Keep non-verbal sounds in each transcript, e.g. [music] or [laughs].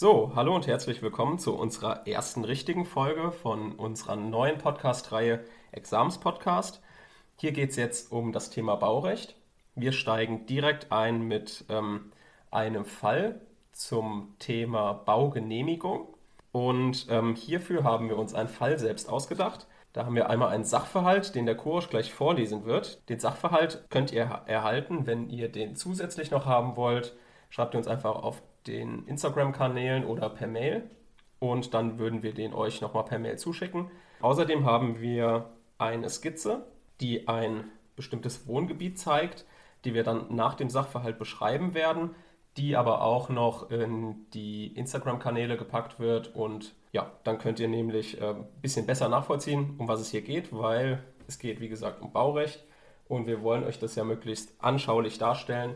So, hallo und herzlich willkommen zu unserer ersten richtigen Folge von unserer neuen Podcast-Reihe Exams-Podcast. Hier geht es jetzt um das Thema Baurecht. Wir steigen direkt ein mit ähm, einem Fall zum Thema Baugenehmigung. Und ähm, hierfür haben wir uns einen Fall selbst ausgedacht. Da haben wir einmal einen Sachverhalt, den der Kurs gleich vorlesen wird. Den Sachverhalt könnt ihr erhalten, wenn ihr den zusätzlich noch haben wollt. Schreibt ihr uns einfach auf den Instagram-Kanälen oder per Mail und dann würden wir den euch nochmal per Mail zuschicken. Außerdem haben wir eine Skizze, die ein bestimmtes Wohngebiet zeigt, die wir dann nach dem Sachverhalt beschreiben werden, die aber auch noch in die Instagram-Kanäle gepackt wird und ja, dann könnt ihr nämlich ein äh, bisschen besser nachvollziehen, um was es hier geht, weil es geht, wie gesagt, um Baurecht und wir wollen euch das ja möglichst anschaulich darstellen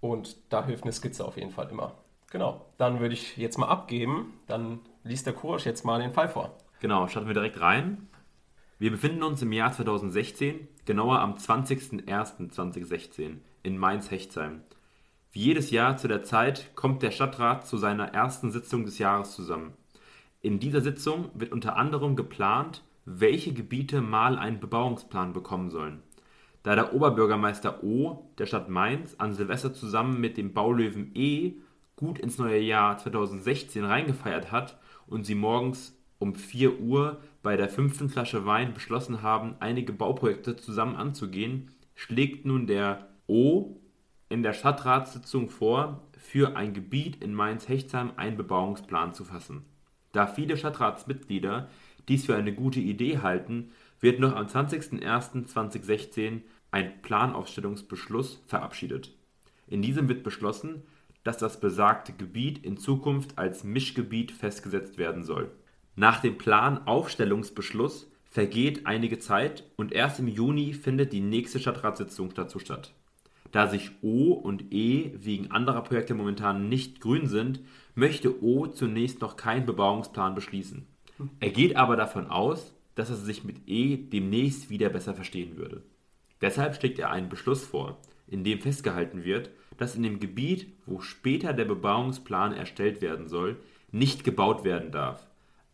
und da hilft eine Skizze auf jeden Fall immer. Genau, dann würde ich jetzt mal abgeben. Dann liest der Kurs jetzt mal den Fall vor. Genau, starten wir direkt rein. Wir befinden uns im Jahr 2016, genauer am 20.01.2016 in Mainz-Hechtsheim. Wie jedes Jahr zu der Zeit kommt der Stadtrat zu seiner ersten Sitzung des Jahres zusammen. In dieser Sitzung wird unter anderem geplant, welche Gebiete mal einen Bebauungsplan bekommen sollen. Da der Oberbürgermeister O der Stadt Mainz an Silvester zusammen mit dem Baulöwen E gut ins neue Jahr 2016 reingefeiert hat und sie morgens um 4 Uhr bei der fünften Flasche Wein beschlossen haben, einige Bauprojekte zusammen anzugehen, schlägt nun der O in der Stadtratssitzung vor, für ein Gebiet in Mainz-Hechtsheim einen Bebauungsplan zu fassen. Da viele Stadtratsmitglieder dies für eine gute Idee halten, wird noch am 20.01.2016 ein Planaufstellungsbeschluss verabschiedet. In diesem wird beschlossen, dass das besagte Gebiet in Zukunft als Mischgebiet festgesetzt werden soll. Nach dem Planaufstellungsbeschluss vergeht einige Zeit und erst im Juni findet die nächste Stadtratssitzung dazu statt. Da sich O und E wegen anderer Projekte momentan nicht grün sind, möchte O zunächst noch keinen Bebauungsplan beschließen. Er geht aber davon aus, dass er sich mit E demnächst wieder besser verstehen würde. Deshalb schlägt er einen Beschluss vor, in dem festgehalten wird, dass in dem Gebiet, wo später der Bebauungsplan erstellt werden soll, nicht gebaut werden darf.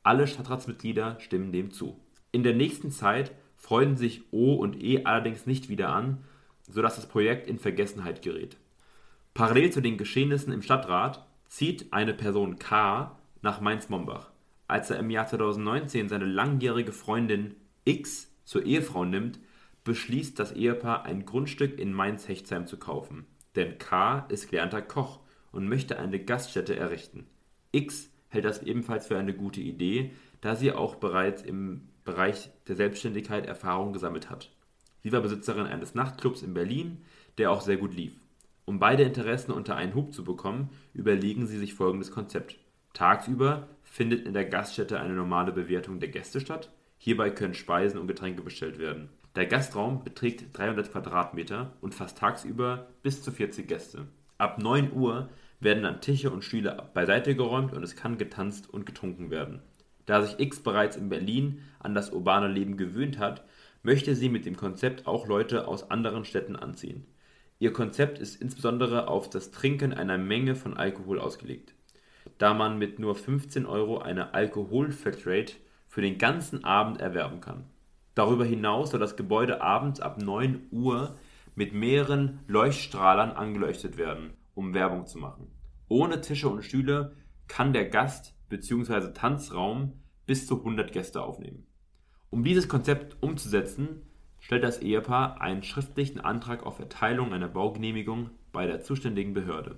Alle Stadtratsmitglieder stimmen dem zu. In der nächsten Zeit freuen sich O und E allerdings nicht wieder an, sodass das Projekt in Vergessenheit gerät. Parallel zu den Geschehnissen im Stadtrat zieht eine Person K nach Mainz-Mombach. Als er im Jahr 2019 seine langjährige Freundin X zur Ehefrau nimmt, beschließt das Ehepaar ein Grundstück in Mainz-Hechtsheim zu kaufen. Denn K ist gelernter Koch und möchte eine Gaststätte errichten. X hält das ebenfalls für eine gute Idee, da sie auch bereits im Bereich der Selbstständigkeit Erfahrung gesammelt hat. Sie war Besitzerin eines Nachtclubs in Berlin, der auch sehr gut lief. Um beide Interessen unter einen Hub zu bekommen, überlegen sie sich folgendes Konzept. Tagsüber findet in der Gaststätte eine normale Bewertung der Gäste statt. Hierbei können Speisen und Getränke bestellt werden. Der Gastraum beträgt 300 Quadratmeter und fasst tagsüber bis zu 40 Gäste. Ab 9 Uhr werden dann Tische und Stühle beiseite geräumt und es kann getanzt und getrunken werden. Da sich X bereits in Berlin an das urbane Leben gewöhnt hat, möchte sie mit dem Konzept auch Leute aus anderen Städten anziehen. Ihr Konzept ist insbesondere auf das Trinken einer Menge von Alkohol ausgelegt. Da man mit nur 15 Euro eine Alkohol-Factrate für den ganzen Abend erwerben kann. Darüber hinaus soll das Gebäude abends ab 9 Uhr mit mehreren Leuchtstrahlern angeleuchtet werden, um Werbung zu machen. Ohne Tische und Stühle kann der Gast bzw. Tanzraum bis zu 100 Gäste aufnehmen. Um dieses Konzept umzusetzen, stellt das Ehepaar einen schriftlichen Antrag auf Erteilung einer Baugenehmigung bei der zuständigen Behörde.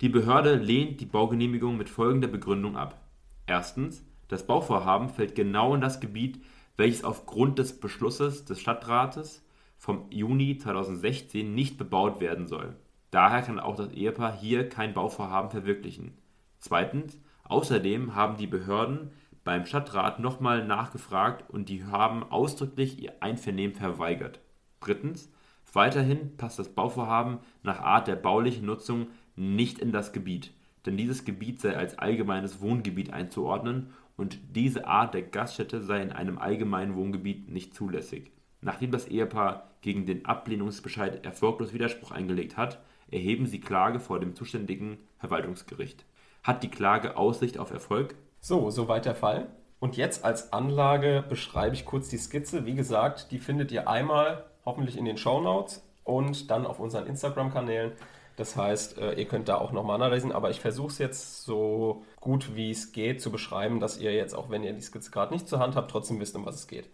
Die Behörde lehnt die Baugenehmigung mit folgender Begründung ab. Erstens, das Bauvorhaben fällt genau in das Gebiet welches aufgrund des Beschlusses des Stadtrates vom Juni 2016 nicht bebaut werden soll. Daher kann auch das Ehepaar hier kein Bauvorhaben verwirklichen. Zweitens, außerdem haben die Behörden beim Stadtrat nochmal nachgefragt und die haben ausdrücklich ihr Einvernehmen verweigert. Drittens, weiterhin passt das Bauvorhaben nach Art der baulichen Nutzung nicht in das Gebiet, denn dieses Gebiet sei als allgemeines Wohngebiet einzuordnen und diese Art der Gaststätte sei in einem allgemeinen Wohngebiet nicht zulässig. Nachdem das Ehepaar gegen den Ablehnungsbescheid erfolglos Widerspruch eingelegt hat, erheben sie Klage vor dem zuständigen Verwaltungsgericht. Hat die Klage Aussicht auf Erfolg? So, soweit der Fall. Und jetzt als Anlage beschreibe ich kurz die Skizze. Wie gesagt, die findet ihr einmal hoffentlich in den Show Notes und dann auf unseren Instagram-Kanälen. Das heißt, äh, ihr könnt da auch nochmal nachlesen, aber ich versuche es jetzt so gut wie es geht zu beschreiben, dass ihr jetzt, auch wenn ihr die Skizze gerade nicht zur Hand habt, trotzdem wisst, um was es geht.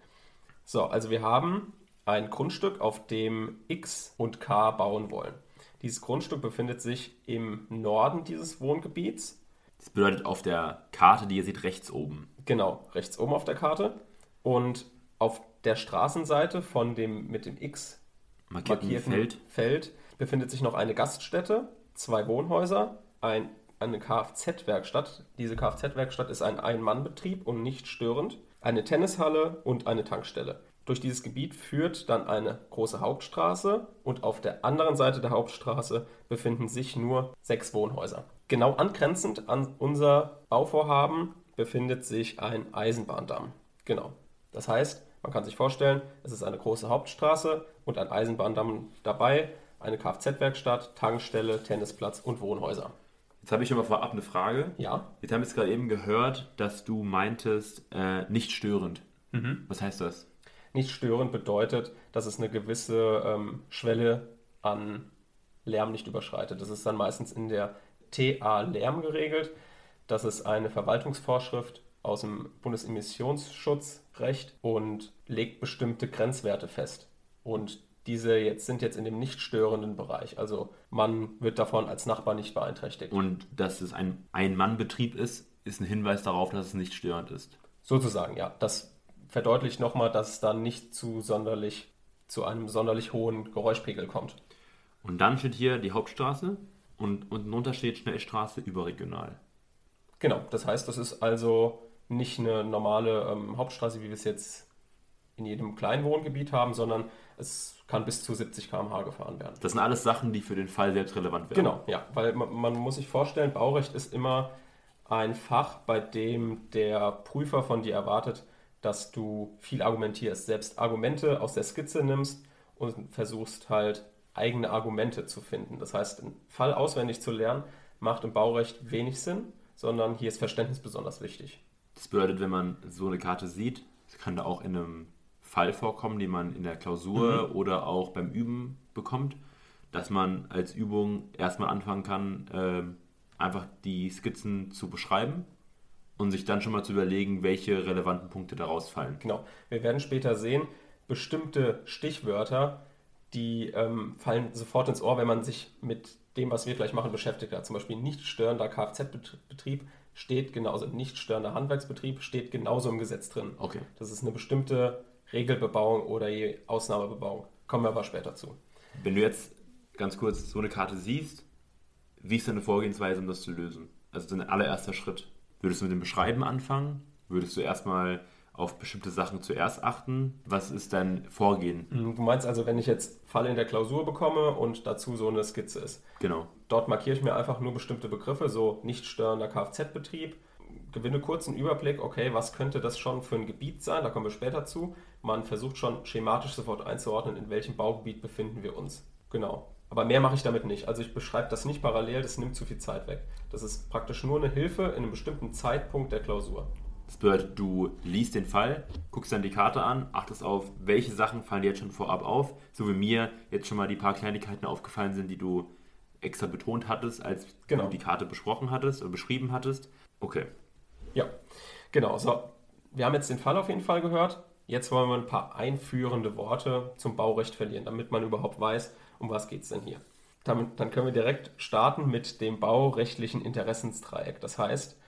So, also wir haben ein Grundstück, auf dem X und K bauen wollen. Dieses Grundstück befindet sich im Norden dieses Wohngebiets. Das bedeutet auf der Karte, die ihr seht, rechts oben. Genau, rechts oben auf der Karte. Und auf der Straßenseite von dem mit dem X Markierten markierten Feld. Feld befindet sich noch eine Gaststätte, zwei Wohnhäuser, ein, eine Kfz-Werkstatt. Diese Kfz-Werkstatt ist ein Ein-Mann-Betrieb und nicht störend. Eine Tennishalle und eine Tankstelle. Durch dieses Gebiet führt dann eine große Hauptstraße und auf der anderen Seite der Hauptstraße befinden sich nur sechs Wohnhäuser. Genau angrenzend an unser Bauvorhaben befindet sich ein Eisenbahndamm. Genau. Das heißt, man kann sich vorstellen, es ist eine große Hauptstraße und ein Eisenbahndamm dabei, eine Kfz-Werkstatt, Tankstelle, Tennisplatz und Wohnhäuser. Jetzt habe ich mal vorab eine Frage. Ja, Jetzt haben wir es gerade eben gehört, dass du meintest, äh, nicht störend. Mhm. Was heißt das? nicht störend bedeutet, dass es eine gewisse ähm, Schwelle an Lärm nicht überschreitet. Das ist dann meistens in der TA Lärm geregelt. Das ist eine Verwaltungsvorschrift aus dem Bundesemissionsschutzrecht und legt bestimmte Grenzwerte fest. Und diese jetzt sind jetzt in dem nicht störenden Bereich. Also man wird davon als Nachbar nicht beeinträchtigt. Und dass es ein Ein-Mann-Betrieb ist, ist ein Hinweis darauf, dass es nicht störend ist. Sozusagen, ja. Das verdeutlicht nochmal, dass es dann nicht zu sonderlich zu einem sonderlich hohen Geräuschpegel kommt. Und dann steht hier die Hauptstraße und unten drunter steht Schnellstraße überregional. Genau, das heißt, das ist also nicht eine normale ähm, Hauptstraße, wie wir es jetzt in jedem kleinen Wohngebiet haben, sondern es kann bis zu 70 km/h gefahren werden. Das sind alles Sachen, die für den Fall selbst relevant wären. Genau, ja, weil man, man muss sich vorstellen, Baurecht ist immer ein Fach, bei dem der Prüfer von dir erwartet, dass du viel argumentierst, selbst Argumente aus der Skizze nimmst und versuchst halt eigene Argumente zu finden. Das heißt, einen Fall auswendig zu lernen, macht im Baurecht wenig Sinn, sondern hier ist Verständnis besonders wichtig. Das bedeutet, wenn man so eine Karte sieht, kann da auch in einem Fall vorkommen, den man in der Klausur oder auch beim Üben bekommt, dass man als Übung erstmal anfangen kann, ähm, einfach die Skizzen zu beschreiben und sich dann schon mal zu überlegen, welche relevanten Punkte daraus fallen. Genau. Wir werden später sehen, bestimmte Stichwörter, die ähm, fallen sofort ins Ohr, wenn man sich mit dem, was wir gleich machen, beschäftigt hat. Zum Beispiel nicht störender Kfz-Betrieb steht genauso, nicht störender Handwerksbetrieb steht genauso im Gesetz drin. Okay. Das ist eine bestimmte Regelbebauung oder je Ausnahmebebauung. Kommen wir aber später zu. Wenn du jetzt ganz kurz so eine Karte siehst, wie ist deine Vorgehensweise, um das zu lösen? Also dein allererster Schritt. Würdest du mit dem Beschreiben anfangen? Würdest du erstmal auf bestimmte Sachen zuerst achten? Was ist dein Vorgehen? Du meinst also, wenn ich jetzt Fall in der Klausur bekomme und dazu so eine Skizze ist. Genau. Dort markiere ich mir einfach nur bestimmte Begriffe, so nicht störender Kfz-Betrieb, gewinne kurz einen Überblick, okay, was könnte das schon für ein Gebiet sein, da kommen wir später zu. Man versucht schon schematisch sofort einzuordnen, in welchem Baugebiet befinden wir uns. Genau. Aber mehr mache ich damit nicht. Also ich beschreibe das nicht parallel, das nimmt zu viel Zeit weg. Das ist praktisch nur eine Hilfe in einem bestimmten Zeitpunkt der Klausur. Das bedeutet, du liest den Fall, guckst dann die Karte an, achtest auf, welche Sachen fallen dir jetzt schon vorab auf, so wie mir jetzt schon mal die paar Kleinigkeiten aufgefallen sind, die du extra betont hattest, als Genau. du die Karte besprochen hattest oder beschrieben hattest. Okay. Ja, genau. So, wir haben jetzt den Fall auf jeden Fall gehört. Jetzt wollen wir ein paar einführende Worte zum Baurecht verlieren, damit man überhaupt weiß, um was geht es denn hier. Damit, dann können wir direkt starten mit dem baurechtlichen Interessensdreieck. Das heißt,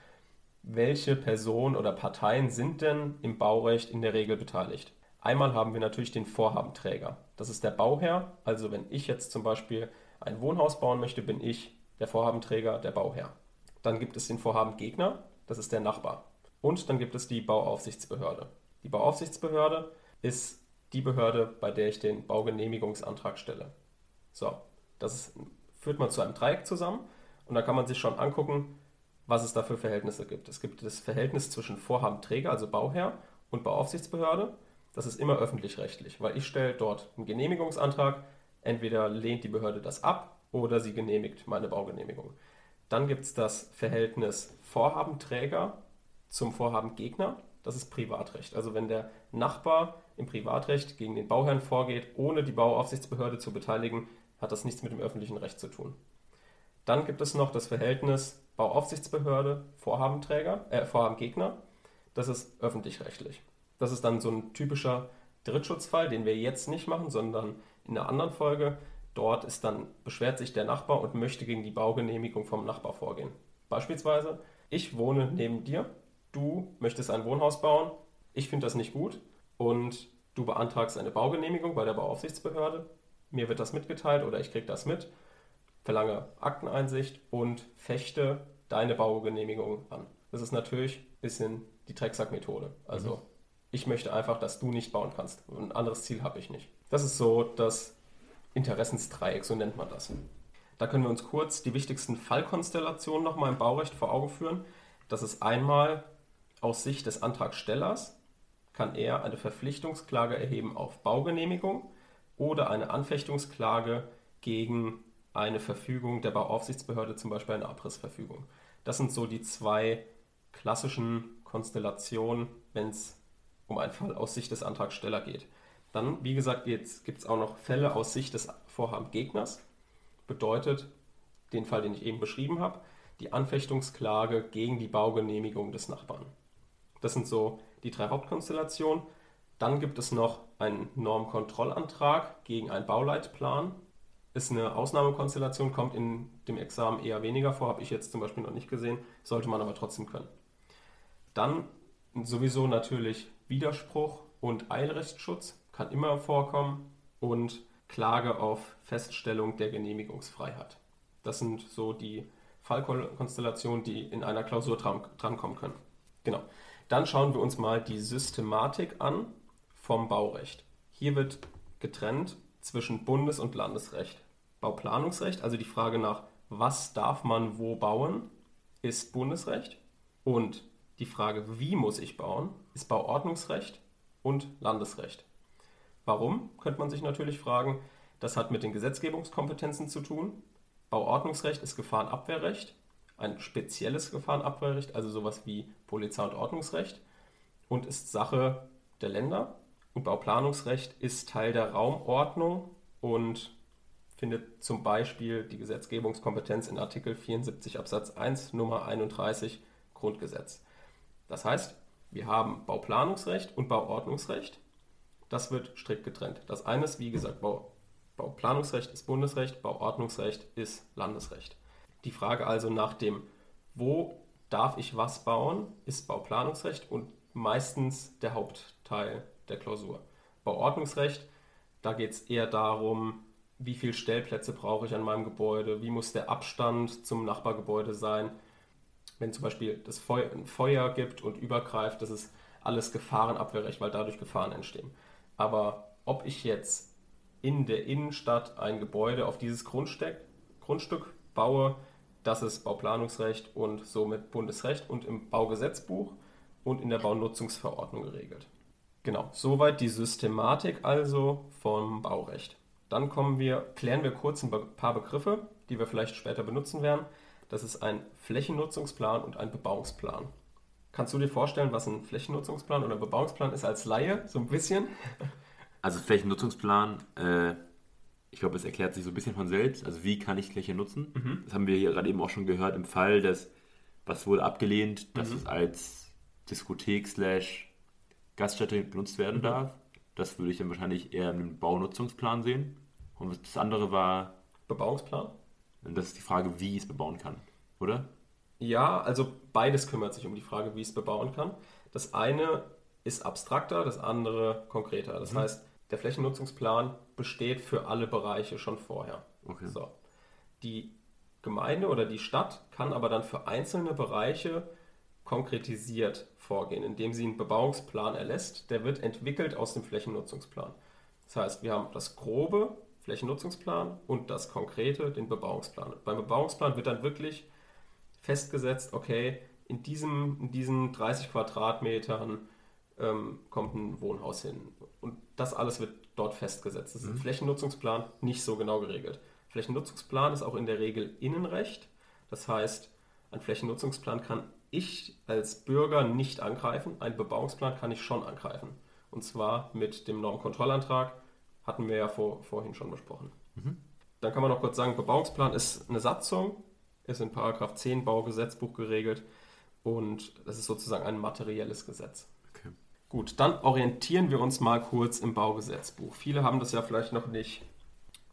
welche Personen oder Parteien sind denn im Baurecht in der Regel beteiligt? Einmal haben wir natürlich den Vorhabenträger. Das ist der Bauherr. Also wenn ich jetzt zum Beispiel ein Wohnhaus bauen möchte, bin ich der Vorhabenträger, der Bauherr. Dann gibt es den Vorhabengegner, das ist der Nachbar. Und dann gibt es die Bauaufsichtsbehörde. Die Bauaufsichtsbehörde ist die Behörde, bei der ich den Baugenehmigungsantrag stelle. So, das ist, führt man zu einem Dreieck zusammen und da kann man sich schon angucken, was es da für Verhältnisse gibt. Es gibt das Verhältnis zwischen Vorhabenträger, also Bauherr, und Bauaufsichtsbehörde. Das ist immer öffentlich-rechtlich, weil ich stelle dort einen Genehmigungsantrag. Entweder lehnt die Behörde das ab oder sie genehmigt meine Baugenehmigung. Dann gibt es das Verhältnis Vorhabenträger zum Vorhabengegner. Das ist Privatrecht. Also wenn der Nachbar im Privatrecht gegen den Bauherrn vorgeht, ohne die Bauaufsichtsbehörde zu beteiligen, hat das nichts mit dem öffentlichen Recht zu tun. Dann gibt es noch das Verhältnis Bauaufsichtsbehörde, Vorhabenträger, äh, Vorhabengegner. Das ist öffentlich-rechtlich. Das ist dann so ein typischer Drittschutzfall, den wir jetzt nicht machen, sondern in einer anderen Folge. Dort ist dann, beschwert sich der Nachbar und möchte gegen die Baugenehmigung vom Nachbar vorgehen. Beispielsweise, ich wohne neben dir, du möchtest ein Wohnhaus bauen, ich finde das nicht gut und du beantragst eine Baugenehmigung bei der Bauaufsichtsbehörde, mir wird das mitgeteilt oder ich kriege das mit, verlange Akteneinsicht und fechte deine Baugenehmigung an. Das ist natürlich ein bisschen die Drecksack-Methode. Also mhm. ich möchte einfach, dass du nicht bauen kannst. Ein anderes Ziel habe ich nicht. Das ist so das Interessensdreieck, so nennt man das. Da können wir uns kurz die wichtigsten Fallkonstellationen nochmal im Baurecht vor Augen führen. Das ist einmal aus Sicht des Antragstellers kann er eine Verpflichtungsklage erheben auf Baugenehmigung oder eine Anfechtungsklage gegen eine Verfügung der Bauaufsichtsbehörde, zum Beispiel eine Abrissverfügung. Das sind so die zwei klassischen Konstellationen, wenn es um einen Fall aus Sicht des Antragstellers geht. Dann, wie gesagt, gibt es auch noch Fälle aus Sicht des Vorhabengegners. Bedeutet, den Fall, den ich eben beschrieben habe, die Anfechtungsklage gegen die Baugenehmigung des Nachbarn. Das sind so die drei Hauptkonstellationen. Dann gibt es noch einen Normkontrollantrag gegen einen Bauleitplan. Ist eine Ausnahmekonstellation, kommt in dem Examen eher weniger vor, habe ich jetzt zum Beispiel noch nicht gesehen, sollte man aber trotzdem können. Dann sowieso natürlich Widerspruch und Eilrechtsschutz, kann immer vorkommen und Klage auf Feststellung der Genehmigungsfreiheit. Das sind so die Fallkonstellationen, die in einer Klausur dran, drankommen können. Genau. Dann schauen wir uns mal die Systematik an vom Baurecht. Hier wird getrennt zwischen Bundes- und Landesrecht. Bauplanungsrecht, also die Frage nach, was darf man wo bauen, ist Bundesrecht. Und die Frage, wie muss ich bauen, ist Bauordnungsrecht und Landesrecht. Warum, könnte man sich natürlich fragen. Das hat mit den Gesetzgebungskompetenzen zu tun. Bauordnungsrecht ist Gefahrenabwehrrecht ein spezielles Gefahrenabwehrrecht, also sowas wie Polizei- und Ordnungsrecht und ist Sache der Länder. Und Bauplanungsrecht ist Teil der Raumordnung und findet zum Beispiel die Gesetzgebungskompetenz in Artikel 74 Absatz 1 Nummer 31 Grundgesetz. Das heißt, wir haben Bauplanungsrecht und Bauordnungsrecht. Das wird strikt getrennt. Das eine ist, wie gesagt, Bau, Bauplanungsrecht ist Bundesrecht, Bauordnungsrecht ist Landesrecht. Die Frage also nach dem, wo darf ich was bauen, ist Bauplanungsrecht und meistens der Hauptteil der Klausur. Bauordnungsrecht, da geht es eher darum, wie viele Stellplätze brauche ich an meinem Gebäude, wie muss der Abstand zum Nachbargebäude sein. Wenn zum Beispiel das Feuer, ein Feuer gibt und übergreift, das ist alles Gefahrenabwehrrecht, weil dadurch Gefahren entstehen. Aber ob ich jetzt in der Innenstadt ein Gebäude auf dieses Grundstück, Grundstück baue, das ist Bauplanungsrecht und somit Bundesrecht und im Baugesetzbuch und in der Baunutzungsverordnung geregelt. Genau, soweit die Systematik also vom Baurecht. Dann kommen wir, klären wir kurz ein paar Begriffe, die wir vielleicht später benutzen werden. Das ist ein Flächennutzungsplan und ein Bebauungsplan. Kannst du dir vorstellen, was ein Flächennutzungsplan oder Bebauungsplan ist als Laie, so ein bisschen? [laughs] Also Flächennutzungsplan äh, ich glaube, es erklärt sich so ein bisschen von selbst. Also wie kann ich Fläche nutzen? Mhm. Das haben wir hier gerade eben auch schon gehört im Fall, dass was wurde abgelehnt, dass mhm. es als Diskothek slash Gaststätte benutzt werden mhm. darf. Das würde ich dann wahrscheinlich eher im Baunutzungsplan sehen. Und das andere war... Bebauungsplan? Und das ist die Frage, wie ich es bebauen kann, oder? Ja, also beides kümmert sich um die Frage, wie ich es bebauen kann. Das eine ist abstrakter, das andere konkreter. Das mhm. heißt, der Flächennutzungsplan besteht für alle Bereiche schon vorher. Okay. So. Die Gemeinde oder die Stadt kann aber dann für einzelne Bereiche konkretisiert vorgehen, indem sie einen Bebauungsplan erlässt. Der wird entwickelt aus dem Flächennutzungsplan. Das heißt, wir haben das grobe Flächennutzungsplan und das konkrete, den Bebauungsplan. Beim Bebauungsplan wird dann wirklich festgesetzt, okay, in, diesem, in diesen 30 Quadratmetern ähm, kommt ein Wohnhaus hin. Und das alles wird dort festgesetzt. Das ist mhm. im Flächennutzungsplan nicht so genau geregelt. Flächennutzungsplan ist auch in der Regel Innenrecht. Das heißt, ein Flächennutzungsplan kann ich als Bürger nicht angreifen, einen Bebauungsplan kann ich schon angreifen. Und zwar mit dem Normkontrollantrag, hatten wir ja vor, vorhin schon besprochen. Mhm. Dann kann man noch kurz sagen, Bebauungsplan ist eine Satzung, ist in Paragraph 10 Baugesetzbuch geregelt und das ist sozusagen ein materielles Gesetz. Okay. Gut, dann orientieren wir uns mal kurz im Baugesetzbuch. Viele haben das ja vielleicht noch nicht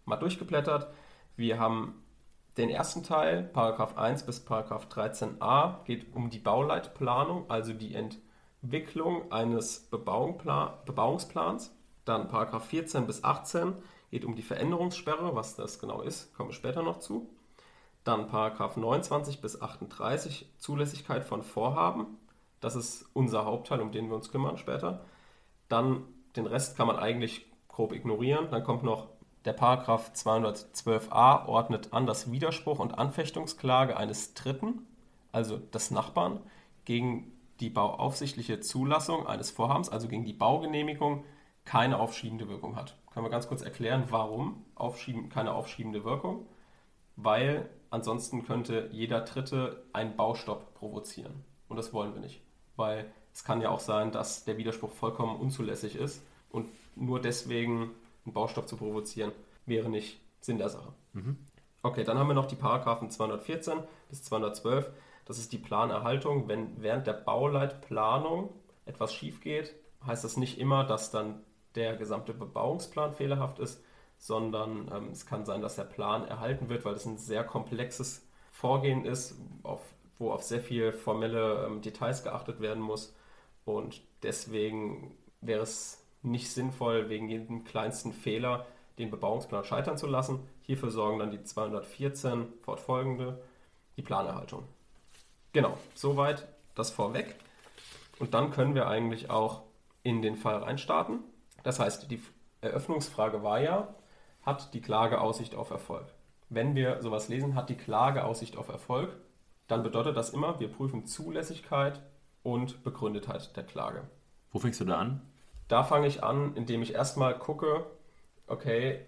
mal durchgeblättert. Wir haben den ersten Teil, Paragraph 1 bis Paragraph 13a, geht um die Bauleitplanung, also die Entwicklung eines Bebauungsplans. Dann Paragraph 14 bis 18 geht um die Veränderungssperre, was das genau ist, kommen wir später noch zu. Dann Paragraph 29 bis 38 Zulässigkeit von Vorhaben. Das ist unser Hauptteil, um den wir uns kümmern später. Dann den Rest kann man eigentlich grob ignorieren. Dann kommt noch der Paragraph 212a ordnet an, dass Widerspruch und Anfechtungsklage eines Dritten, also des Nachbarn, gegen die bauaufsichtliche Zulassung eines Vorhabens, also gegen die Baugenehmigung, keine aufschiebende Wirkung hat. Können wir ganz kurz erklären, warum aufschieben, keine aufschiebende Wirkung? Weil ansonsten könnte jeder Dritte einen Baustopp provozieren. Und das wollen wir nicht. Weil es kann ja auch sein, dass der Widerspruch vollkommen unzulässig ist und nur deswegen einen Baustopp zu provozieren, wäre nicht Sinn der Sache. Mhm. Okay, dann haben wir noch die Paragraphen 214 bis 212. Das ist die Planerhaltung. Wenn während der Bauleitplanung etwas schief geht, heißt das nicht immer, dass dann der gesamte Bebauungsplan fehlerhaft ist, sondern ähm, es kann sein, dass der Plan erhalten wird, weil es ein sehr komplexes Vorgehen ist, auf, wo auf sehr viele formelle ähm, Details geachtet werden muss. Und deswegen wäre es nicht sinnvoll, wegen jedem kleinsten Fehler den Bebauungsplan scheitern zu lassen. Hierfür sorgen dann die 214 fortfolgende die Planerhaltung. Genau, soweit das vorweg. Und dann können wir eigentlich auch in den Fall reinstarten. Das heißt, die Eröffnungsfrage war ja, hat die Klage Aussicht auf Erfolg? Wenn wir sowas lesen, hat die Klage Aussicht auf Erfolg, dann bedeutet das immer, wir prüfen Zulässigkeit und Begründetheit der Klage. Wo fängst du da an? Da fange ich an, indem ich erstmal gucke, okay,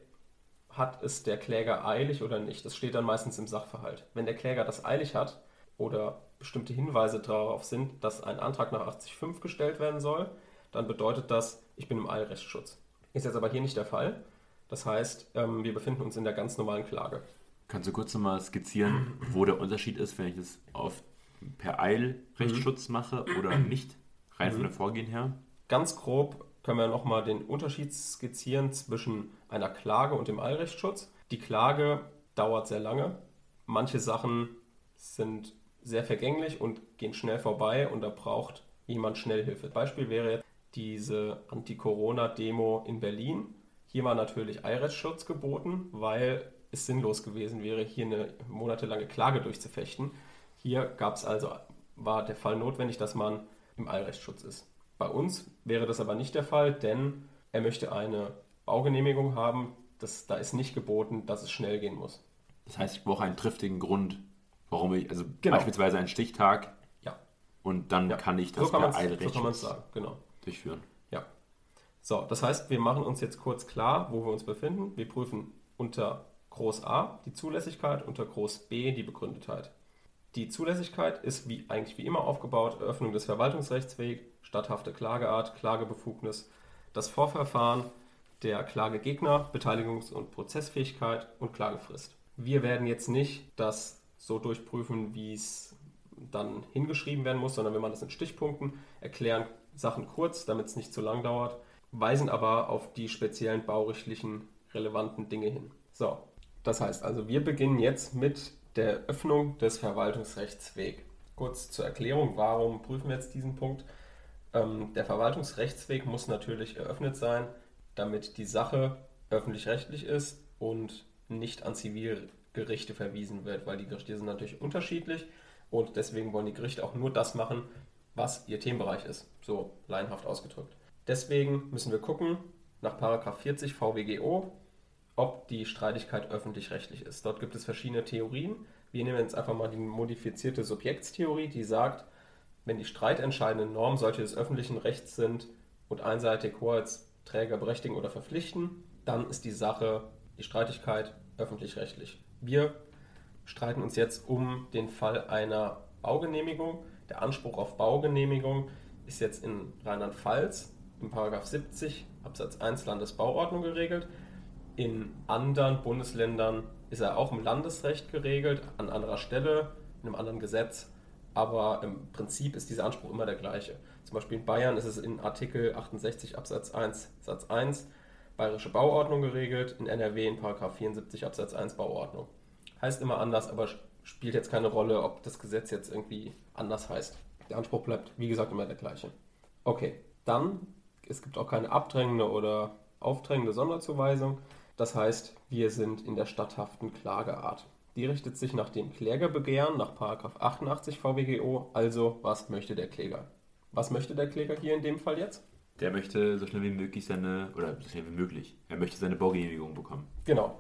hat es der Kläger eilig oder nicht? Das steht dann meistens im Sachverhalt. Wenn der Kläger das eilig hat oder bestimmte Hinweise darauf sind, dass ein Antrag nach 80.5 gestellt werden soll, dann bedeutet das, ich bin im Eilrechtsschutz. Ist jetzt aber hier nicht der Fall. Das heißt, ähm, wir befinden uns in der ganz normalen Klage. Kannst du kurz nochmal skizzieren, wo der Unterschied ist, wenn ich das auf per Eilrechtsschutz mhm. mache oder [clears throat] nicht, rein mhm. von der Vorgehen her? Ganz grob können wir nochmal den Unterschied skizzieren zwischen einer Klage und dem Eilrechtsschutz. Die Klage dauert sehr lange. Manche Sachen sind sehr vergänglich und gehen schnell vorbei und da braucht jemand Schnellhilfe. Beispiel wäre diese Anti-Corona-Demo in Berlin. Hier war natürlich Eilrechtsschutz geboten, weil es sinnlos gewesen wäre, hier eine monatelange Klage durchzufechten. Hier gab es also, war der Fall notwendig, dass man im Eilrechtsschutz ist. Bei uns wäre das aber nicht der Fall, denn er möchte eine Baugenehmigung haben. Das, da ist nicht geboten, dass es schnell gehen muss. Das heißt, ich brauche einen triftigen Grund, warum ich, also genau. beispielsweise einen Stichtag. Ja. Und dann ja. kann ich das so per Eilrecht so genau. durchführen. So, das heißt, wir machen uns jetzt kurz klar, wo wir uns befinden. Wir prüfen unter Groß A die Zulässigkeit, unter Groß B die Begründetheit. Die Zulässigkeit ist wie, eigentlich wie immer aufgebaut: Eröffnung des Verwaltungsrechtswegs, statthafte Klageart, Klagebefugnis, das Vorverfahren, der Klagegegner, Beteiligungs- und Prozessfähigkeit und Klagefrist. Wir werden jetzt nicht das so durchprüfen, wie es dann hingeschrieben werden muss, sondern wir machen das in Stichpunkten, erklären Sachen kurz, damit es nicht zu lang dauert, weisen aber auf die speziellen baurechtlichen relevanten Dinge hin. So, das heißt also, wir beginnen jetzt mit der Öffnung des Verwaltungsrechtsweg. Kurz zur Erklärung, warum prüfen wir jetzt diesen Punkt? Ähm, der Verwaltungsrechtsweg muss natürlich eröffnet sein, damit die Sache öffentlich-rechtlich ist und nicht an Zivilgerichte verwiesen wird, weil die Gerichte sind natürlich unterschiedlich und deswegen wollen die Gerichte auch nur das machen, was ihr Themenbereich ist, so laienhaft ausgedrückt. Deswegen müssen wir gucken nach 40 VWGO, ob die Streitigkeit öffentlich-rechtlich ist. Dort gibt es verschiedene Theorien. Wir nehmen jetzt einfach mal die modifizierte Subjektstheorie, die sagt, wenn die streitentscheidenden Normen solche des öffentlichen Rechts sind und einseitig Hoheitsträger berechtigen oder verpflichten, dann ist die Sache, die Streitigkeit öffentlich-rechtlich. Wir streiten uns jetzt um den Fall einer Baugenehmigung. Der Anspruch auf Baugenehmigung ist jetzt in Rheinland-Pfalz im 70 Absatz 1 Landesbauordnung geregelt. In anderen Bundesländern ist er auch im Landesrecht geregelt, an anderer Stelle, in einem anderen Gesetz. Aber im Prinzip ist dieser Anspruch immer der gleiche. Zum Beispiel in Bayern ist es in Artikel 68 Absatz 1 Satz 1 Bayerische Bauordnung geregelt, in NRW in 74 Absatz 1 Bauordnung. Heißt immer anders, aber spielt jetzt keine Rolle, ob das Gesetz jetzt irgendwie anders heißt. Der Anspruch bleibt, wie gesagt, immer der gleiche. Okay, dann, es gibt auch keine abdrängende oder aufdrängende Sonderzuweisung. Das heißt, wir sind in der statthaften Klageart. Die richtet sich nach dem Klägerbegehren nach 88 VWGO, also was möchte der Kläger? Was möchte der Kläger hier in dem Fall jetzt? Der möchte so schnell wie möglich seine, oder so schnell wie möglich, er möchte seine Baugenehmigung bekommen. Genau.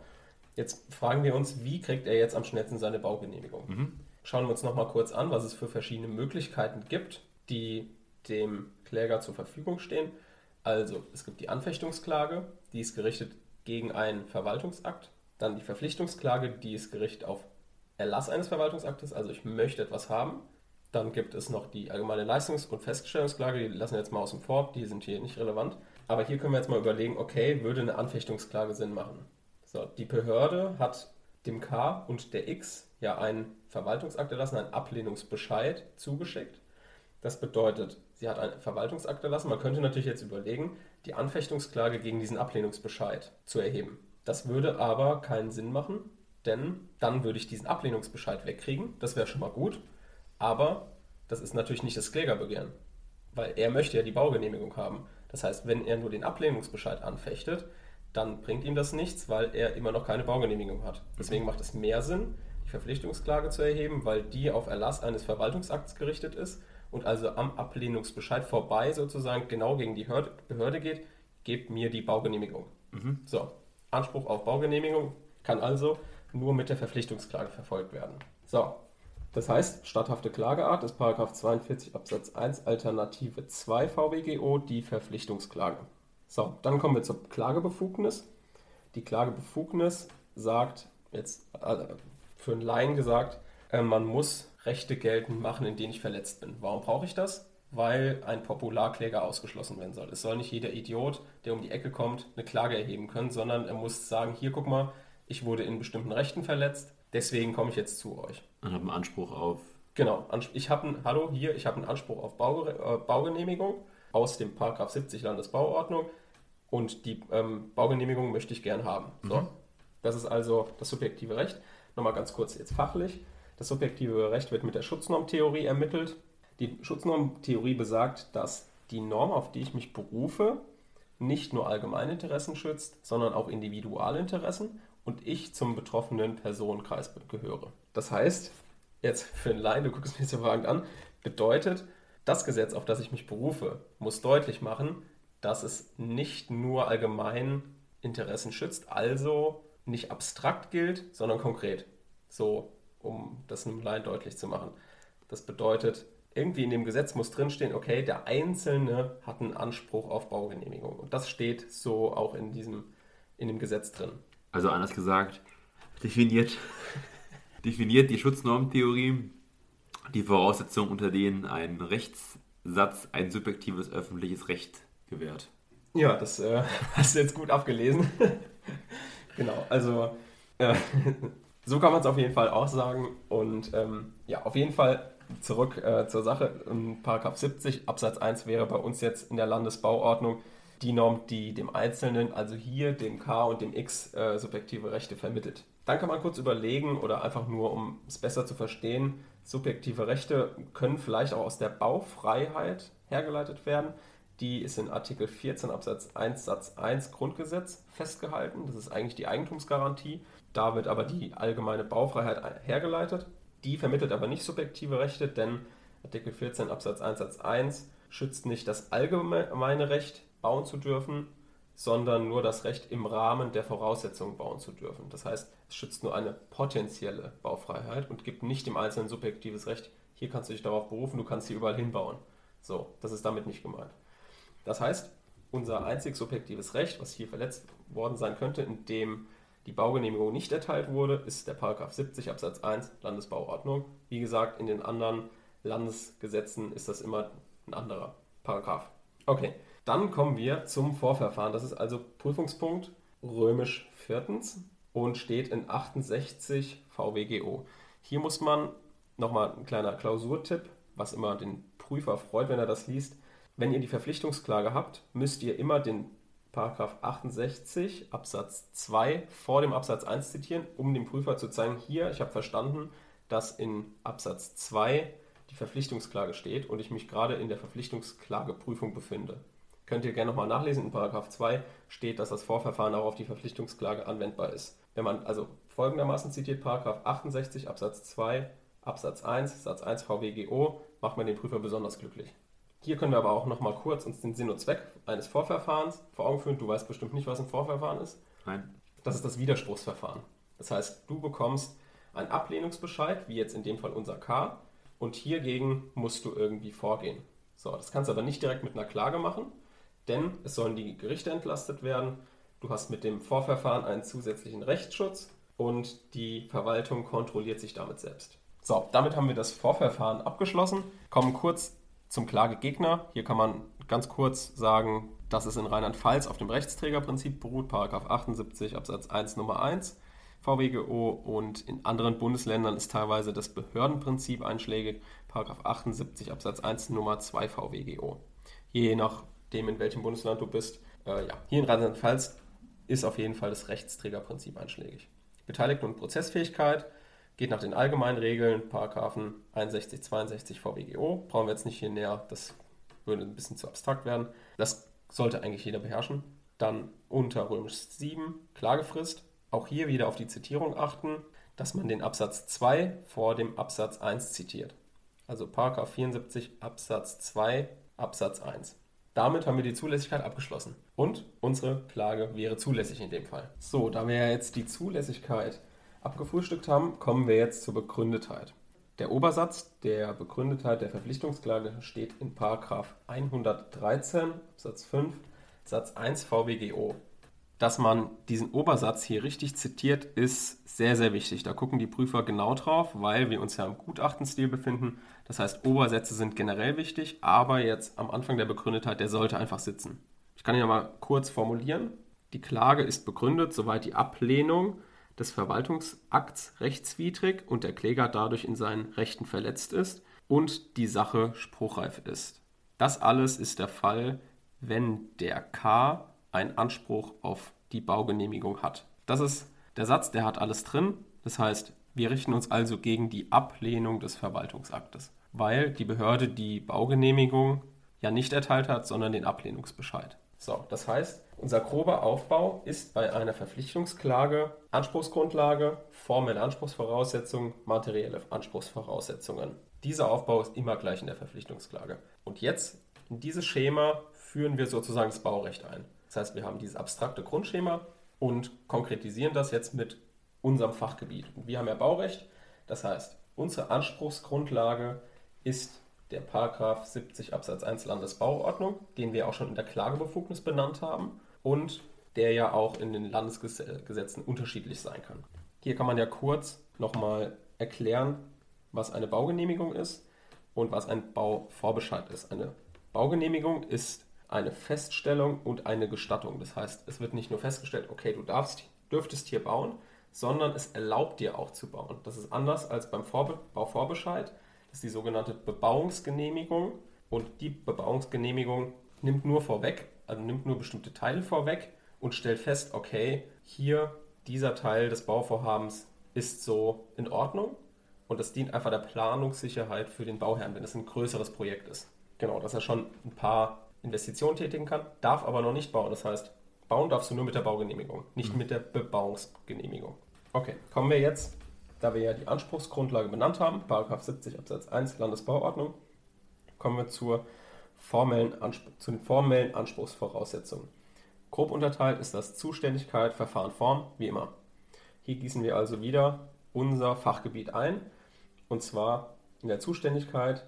Jetzt fragen wir uns, wie kriegt er jetzt am schnellsten seine Baugenehmigung? Mhm. Schauen wir uns nochmal kurz an, was es für verschiedene Möglichkeiten gibt, die dem Kläger zur Verfügung stehen. Also, es gibt die Anfechtungsklage, die ist gerichtet gegen einen Verwaltungsakt. Dann die Verpflichtungsklage, die ist gerichtet auf Erlass eines Verwaltungsaktes, also ich möchte etwas haben. Dann gibt es noch die allgemeine Leistungs- und Feststellungsklage, die lassen wir jetzt mal außen vor, die sind hier nicht relevant. Aber hier können wir jetzt mal überlegen, okay, würde eine Anfechtungsklage Sinn machen? So, die Behörde hat dem K und der X ja einen Verwaltungsakt erlassen, einen Ablehnungsbescheid zugeschickt. Das bedeutet, sie hat einen Verwaltungsakt erlassen. Man könnte natürlich jetzt überlegen, die Anfechtungsklage gegen diesen Ablehnungsbescheid zu erheben. Das würde aber keinen Sinn machen, denn dann würde ich diesen Ablehnungsbescheid wegkriegen. Das wäre schon mal gut. Aber das ist natürlich nicht das Klägerbegehren, weil er möchte ja die Baugenehmigung haben. Das heißt, wenn er nur den Ablehnungsbescheid anfechtet, dann bringt ihm das nichts, weil er immer noch keine Baugenehmigung hat. Deswegen macht es mehr Sinn, die Verpflichtungsklage zu erheben, weil die auf Erlass eines Verwaltungsakts gerichtet ist und also am Ablehnungsbescheid vorbei sozusagen genau gegen die Behörde geht, gebt mir die Baugenehmigung. Mhm. So, Anspruch auf Baugenehmigung kann also nur mit der Verpflichtungsklage verfolgt werden. So, das heißt, statthafte Klageart ist 42 Absatz 1 Alternative 2 VWGO die Verpflichtungsklage. So, dann kommen wir zur Klagebefugnis. Die Klagebefugnis sagt, jetzt äh, für einen Laien gesagt, äh, man muss Rechte geltend machen, in denen ich verletzt bin. Warum brauche ich das? Weil ein Popularkläger ausgeschlossen werden soll. Es soll nicht jeder Idiot, der um die Ecke kommt, eine Klage erheben können, sondern er muss sagen, hier guck mal, ich wurde in bestimmten Rechten verletzt, deswegen komme ich jetzt zu euch. Und habe einen Anspruch auf. Genau, ich habe einen, hallo, hier, ich habe einen Anspruch auf Bau, äh, Baugenehmigung aus dem Paragraph 70 Landesbauordnung und die ähm, Baugenehmigung möchte ich gern haben. So. Mhm. Das ist also das subjektive Recht. Nochmal ganz kurz jetzt fachlich. Das subjektive Recht wird mit der Schutznormtheorie ermittelt. Die Schutznormtheorie besagt, dass die Norm, auf die ich mich berufe, nicht nur Allgemeininteressen schützt, sondern auch Individualinteressen und ich zum betroffenen Personenkreis gehöre. Das heißt, jetzt für einen Laien, du guckst mich so fragend an, bedeutet, das Gesetz, auf das ich mich berufe, muss deutlich machen, dass es nicht nur allgemein Interessen schützt, also nicht abstrakt gilt, sondern konkret. So, um das einem Laien deutlich zu machen. Das bedeutet, irgendwie in dem Gesetz muss drinstehen, okay, der Einzelne hat einen Anspruch auf Baugenehmigung. Und das steht so auch in diesem, in dem Gesetz drin. Also anders gesagt, definiert, [laughs] definiert die Schutznormtheorie die Voraussetzungen, unter denen ein Rechtssatz ein subjektives öffentliches Recht gewährt. Ja, das äh, [laughs] hast du jetzt gut abgelesen. [laughs] genau, also äh, so kann man es auf jeden Fall auch sagen. Und ähm, ja, auf jeden Fall zurück äh, zur Sache. In Paragraph 70 Absatz 1 wäre bei uns jetzt in der Landesbauordnung die Norm, die dem Einzelnen, also hier dem K und dem X, äh, subjektive Rechte vermittelt. Dann kann man kurz überlegen oder einfach nur, um es besser zu verstehen, subjektive Rechte können vielleicht auch aus der Baufreiheit hergeleitet werden. Die ist in Artikel 14 Absatz 1 Satz 1 Grundgesetz festgehalten. Das ist eigentlich die Eigentumsgarantie. Da wird aber die allgemeine Baufreiheit hergeleitet. Die vermittelt aber nicht subjektive Rechte, denn Artikel 14 Absatz 1 Satz 1 schützt nicht das allgemeine Recht, bauen zu dürfen, sondern nur das Recht, im Rahmen der Voraussetzungen bauen zu dürfen. Das heißt, es schützt nur eine potenzielle Baufreiheit und gibt nicht dem Einzelnen subjektives Recht, hier kannst du dich darauf berufen, du kannst hier überall hinbauen. So, das ist damit nicht gemeint. Das heißt, unser einzig subjektives Recht, was hier verletzt worden sein könnte, indem die Baugenehmigung nicht erteilt wurde, ist der Paragraph 70 Absatz 1 Landesbauordnung. Wie gesagt, in den anderen Landesgesetzen ist das immer ein anderer Paragraph. Okay, dann kommen wir zum Vorverfahren. Das ist also Prüfungspunkt römisch viertens und steht in 68 VWGO. Hier muss man nochmal ein kleiner Klausurtipp, was immer den Prüfer freut, wenn er das liest. Wenn ihr die Verpflichtungsklage habt, müsst ihr immer den Paragraph 68 Absatz 2 vor dem Absatz 1 zitieren, um dem Prüfer zu zeigen, hier, ich habe verstanden, dass in Absatz 2 die Verpflichtungsklage steht und ich mich gerade in der Verpflichtungsklageprüfung befinde. Könnt ihr gerne nochmal nachlesen, in Paragraph 2 steht, dass das Vorverfahren auch auf die Verpflichtungsklage anwendbar ist. Wenn man also folgendermaßen zitiert, Paragraph 68 Absatz 2 Absatz 1 Satz 1 VWGO, macht man den Prüfer besonders glücklich. Hier können wir aber auch noch mal kurz uns den Sinn und Zweck eines Vorverfahrens vor Augen führen. Du weißt bestimmt nicht, was ein Vorverfahren ist. Nein. Das ist das Widerspruchsverfahren. Das heißt, du bekommst einen Ablehnungsbescheid, wie jetzt in dem Fall unser K, und hiergegen musst du irgendwie vorgehen. So, das kannst du aber nicht direkt mit einer Klage machen, denn es sollen die Gerichte entlastet werden. Du hast mit dem Vorverfahren einen zusätzlichen Rechtsschutz und die Verwaltung kontrolliert sich damit selbst. So, damit haben wir das Vorverfahren abgeschlossen. Kommen kurz zum Klagegegner. Hier kann man ganz kurz sagen, dass es in Rheinland-Pfalz auf dem Rechtsträgerprinzip beruht, Paragraph 78 Absatz 1 Nummer 1 VWGO und in anderen Bundesländern ist teilweise das Behördenprinzip einschlägig, Paragraph 78 Absatz 1 Nummer 2 VWGO. Je nachdem, in welchem Bundesland du bist. Äh, ja, hier in Rheinland-Pfalz ist auf jeden Fall das Rechtsträgerprinzip einschlägig. Beteiligten und Prozessfähigkeit geht nach den allgemeinen Regeln, Paragraphen 61, 62 VWGO. Brauchen wir jetzt nicht hier näher, das würde ein bisschen zu abstrakt werden. Das sollte eigentlich jeder beherrschen. Dann unter Römisch 7 Klagefrist. Auch hier wieder auf die Zitierung achten, dass man den Absatz 2 vor dem Absatz 1 zitiert. Also Paragraph 74 Absatz 2 Absatz 1. Damit haben wir die Zulässigkeit abgeschlossen. Und unsere Klage wäre zulässig in dem Fall. So, da wir jetzt die Zulässigkeit abgefrühstückt haben, kommen wir jetzt zur Begründetheit. Der Obersatz der Begründetheit der Verpflichtungsklage steht in 113 Satz 5 Satz 1 VWGO. Dass man diesen Obersatz hier richtig zitiert, ist sehr, sehr wichtig. Da gucken die Prüfer genau drauf, weil wir uns ja im Gutachtenstil befinden. Das heißt, Obersätze sind generell wichtig, aber jetzt am Anfang der Begründetheit, der sollte einfach sitzen. Ich kann ihn ja mal kurz formulieren. Die Klage ist begründet, soweit die Ablehnung des Verwaltungsakts rechtswidrig und der Kläger dadurch in seinen Rechten verletzt ist und die Sache spruchreif ist. Das alles ist der Fall, wenn der K einen Anspruch auf die Baugenehmigung hat. Das ist der Satz, der hat alles drin. Das heißt, wir richten uns also gegen die Ablehnung des Verwaltungsaktes, weil die Behörde die Baugenehmigung ja nicht erteilt hat, sondern den Ablehnungsbescheid. So, das heißt, unser grober Aufbau ist bei einer Verpflichtungsklage Anspruchsgrundlage, formelle Anspruchsvoraussetzungen, materielle Anspruchsvoraussetzungen. Dieser Aufbau ist immer gleich in der Verpflichtungsklage. Und jetzt in dieses Schema führen wir sozusagen das Baurecht ein. Das heißt, wir haben dieses abstrakte Grundschema und konkretisieren das jetzt mit unserem Fachgebiet. Wir haben ja Baurecht, das heißt, unsere Anspruchsgrundlage ist der Paragraph 70 Absatz 1 Landesbauordnung, den wir auch schon in der Klagebefugnis benannt haben und der ja auch in den Landesgesetzen unterschiedlich sein kann. Hier kann man ja kurz nochmal erklären, was eine Baugenehmigung ist und was ein Bauvorbescheid ist. Eine Baugenehmigung ist eine Feststellung und eine Gestattung. Das heißt, es wird nicht nur festgestellt, okay, du darfst, dürftest hier bauen, sondern es erlaubt dir auch zu bauen. Das ist anders als beim Vorbe Bauvorbescheid ist die sogenannte Bebauungsgenehmigung. Und die Bebauungsgenehmigung nimmt nur vorweg, also nimmt nur bestimmte Teile vorweg und stellt fest, okay, hier dieser Teil des Bauvorhabens ist so in Ordnung und das dient einfach der Planungssicherheit für den Bauherrn, wenn es ein größeres Projekt ist. Genau, dass er schon ein paar Investitionen tätigen kann, darf aber noch nicht bauen. Das heißt, bauen darfst du nur mit der Baugenehmigung, nicht mhm. mit der Bebauungsgenehmigung. Okay, kommen wir jetzt da wir ja die Anspruchsgrundlage benannt haben, 70 Absatz 1 Landesbauordnung, kommen wir zur formellen zu den formellen Anspruchsvoraussetzungen. Grob unterteilt ist das Zuständigkeit, Verfahren, Form, wie immer. Hier gießen wir also wieder unser Fachgebiet ein. Und zwar in der Zuständigkeit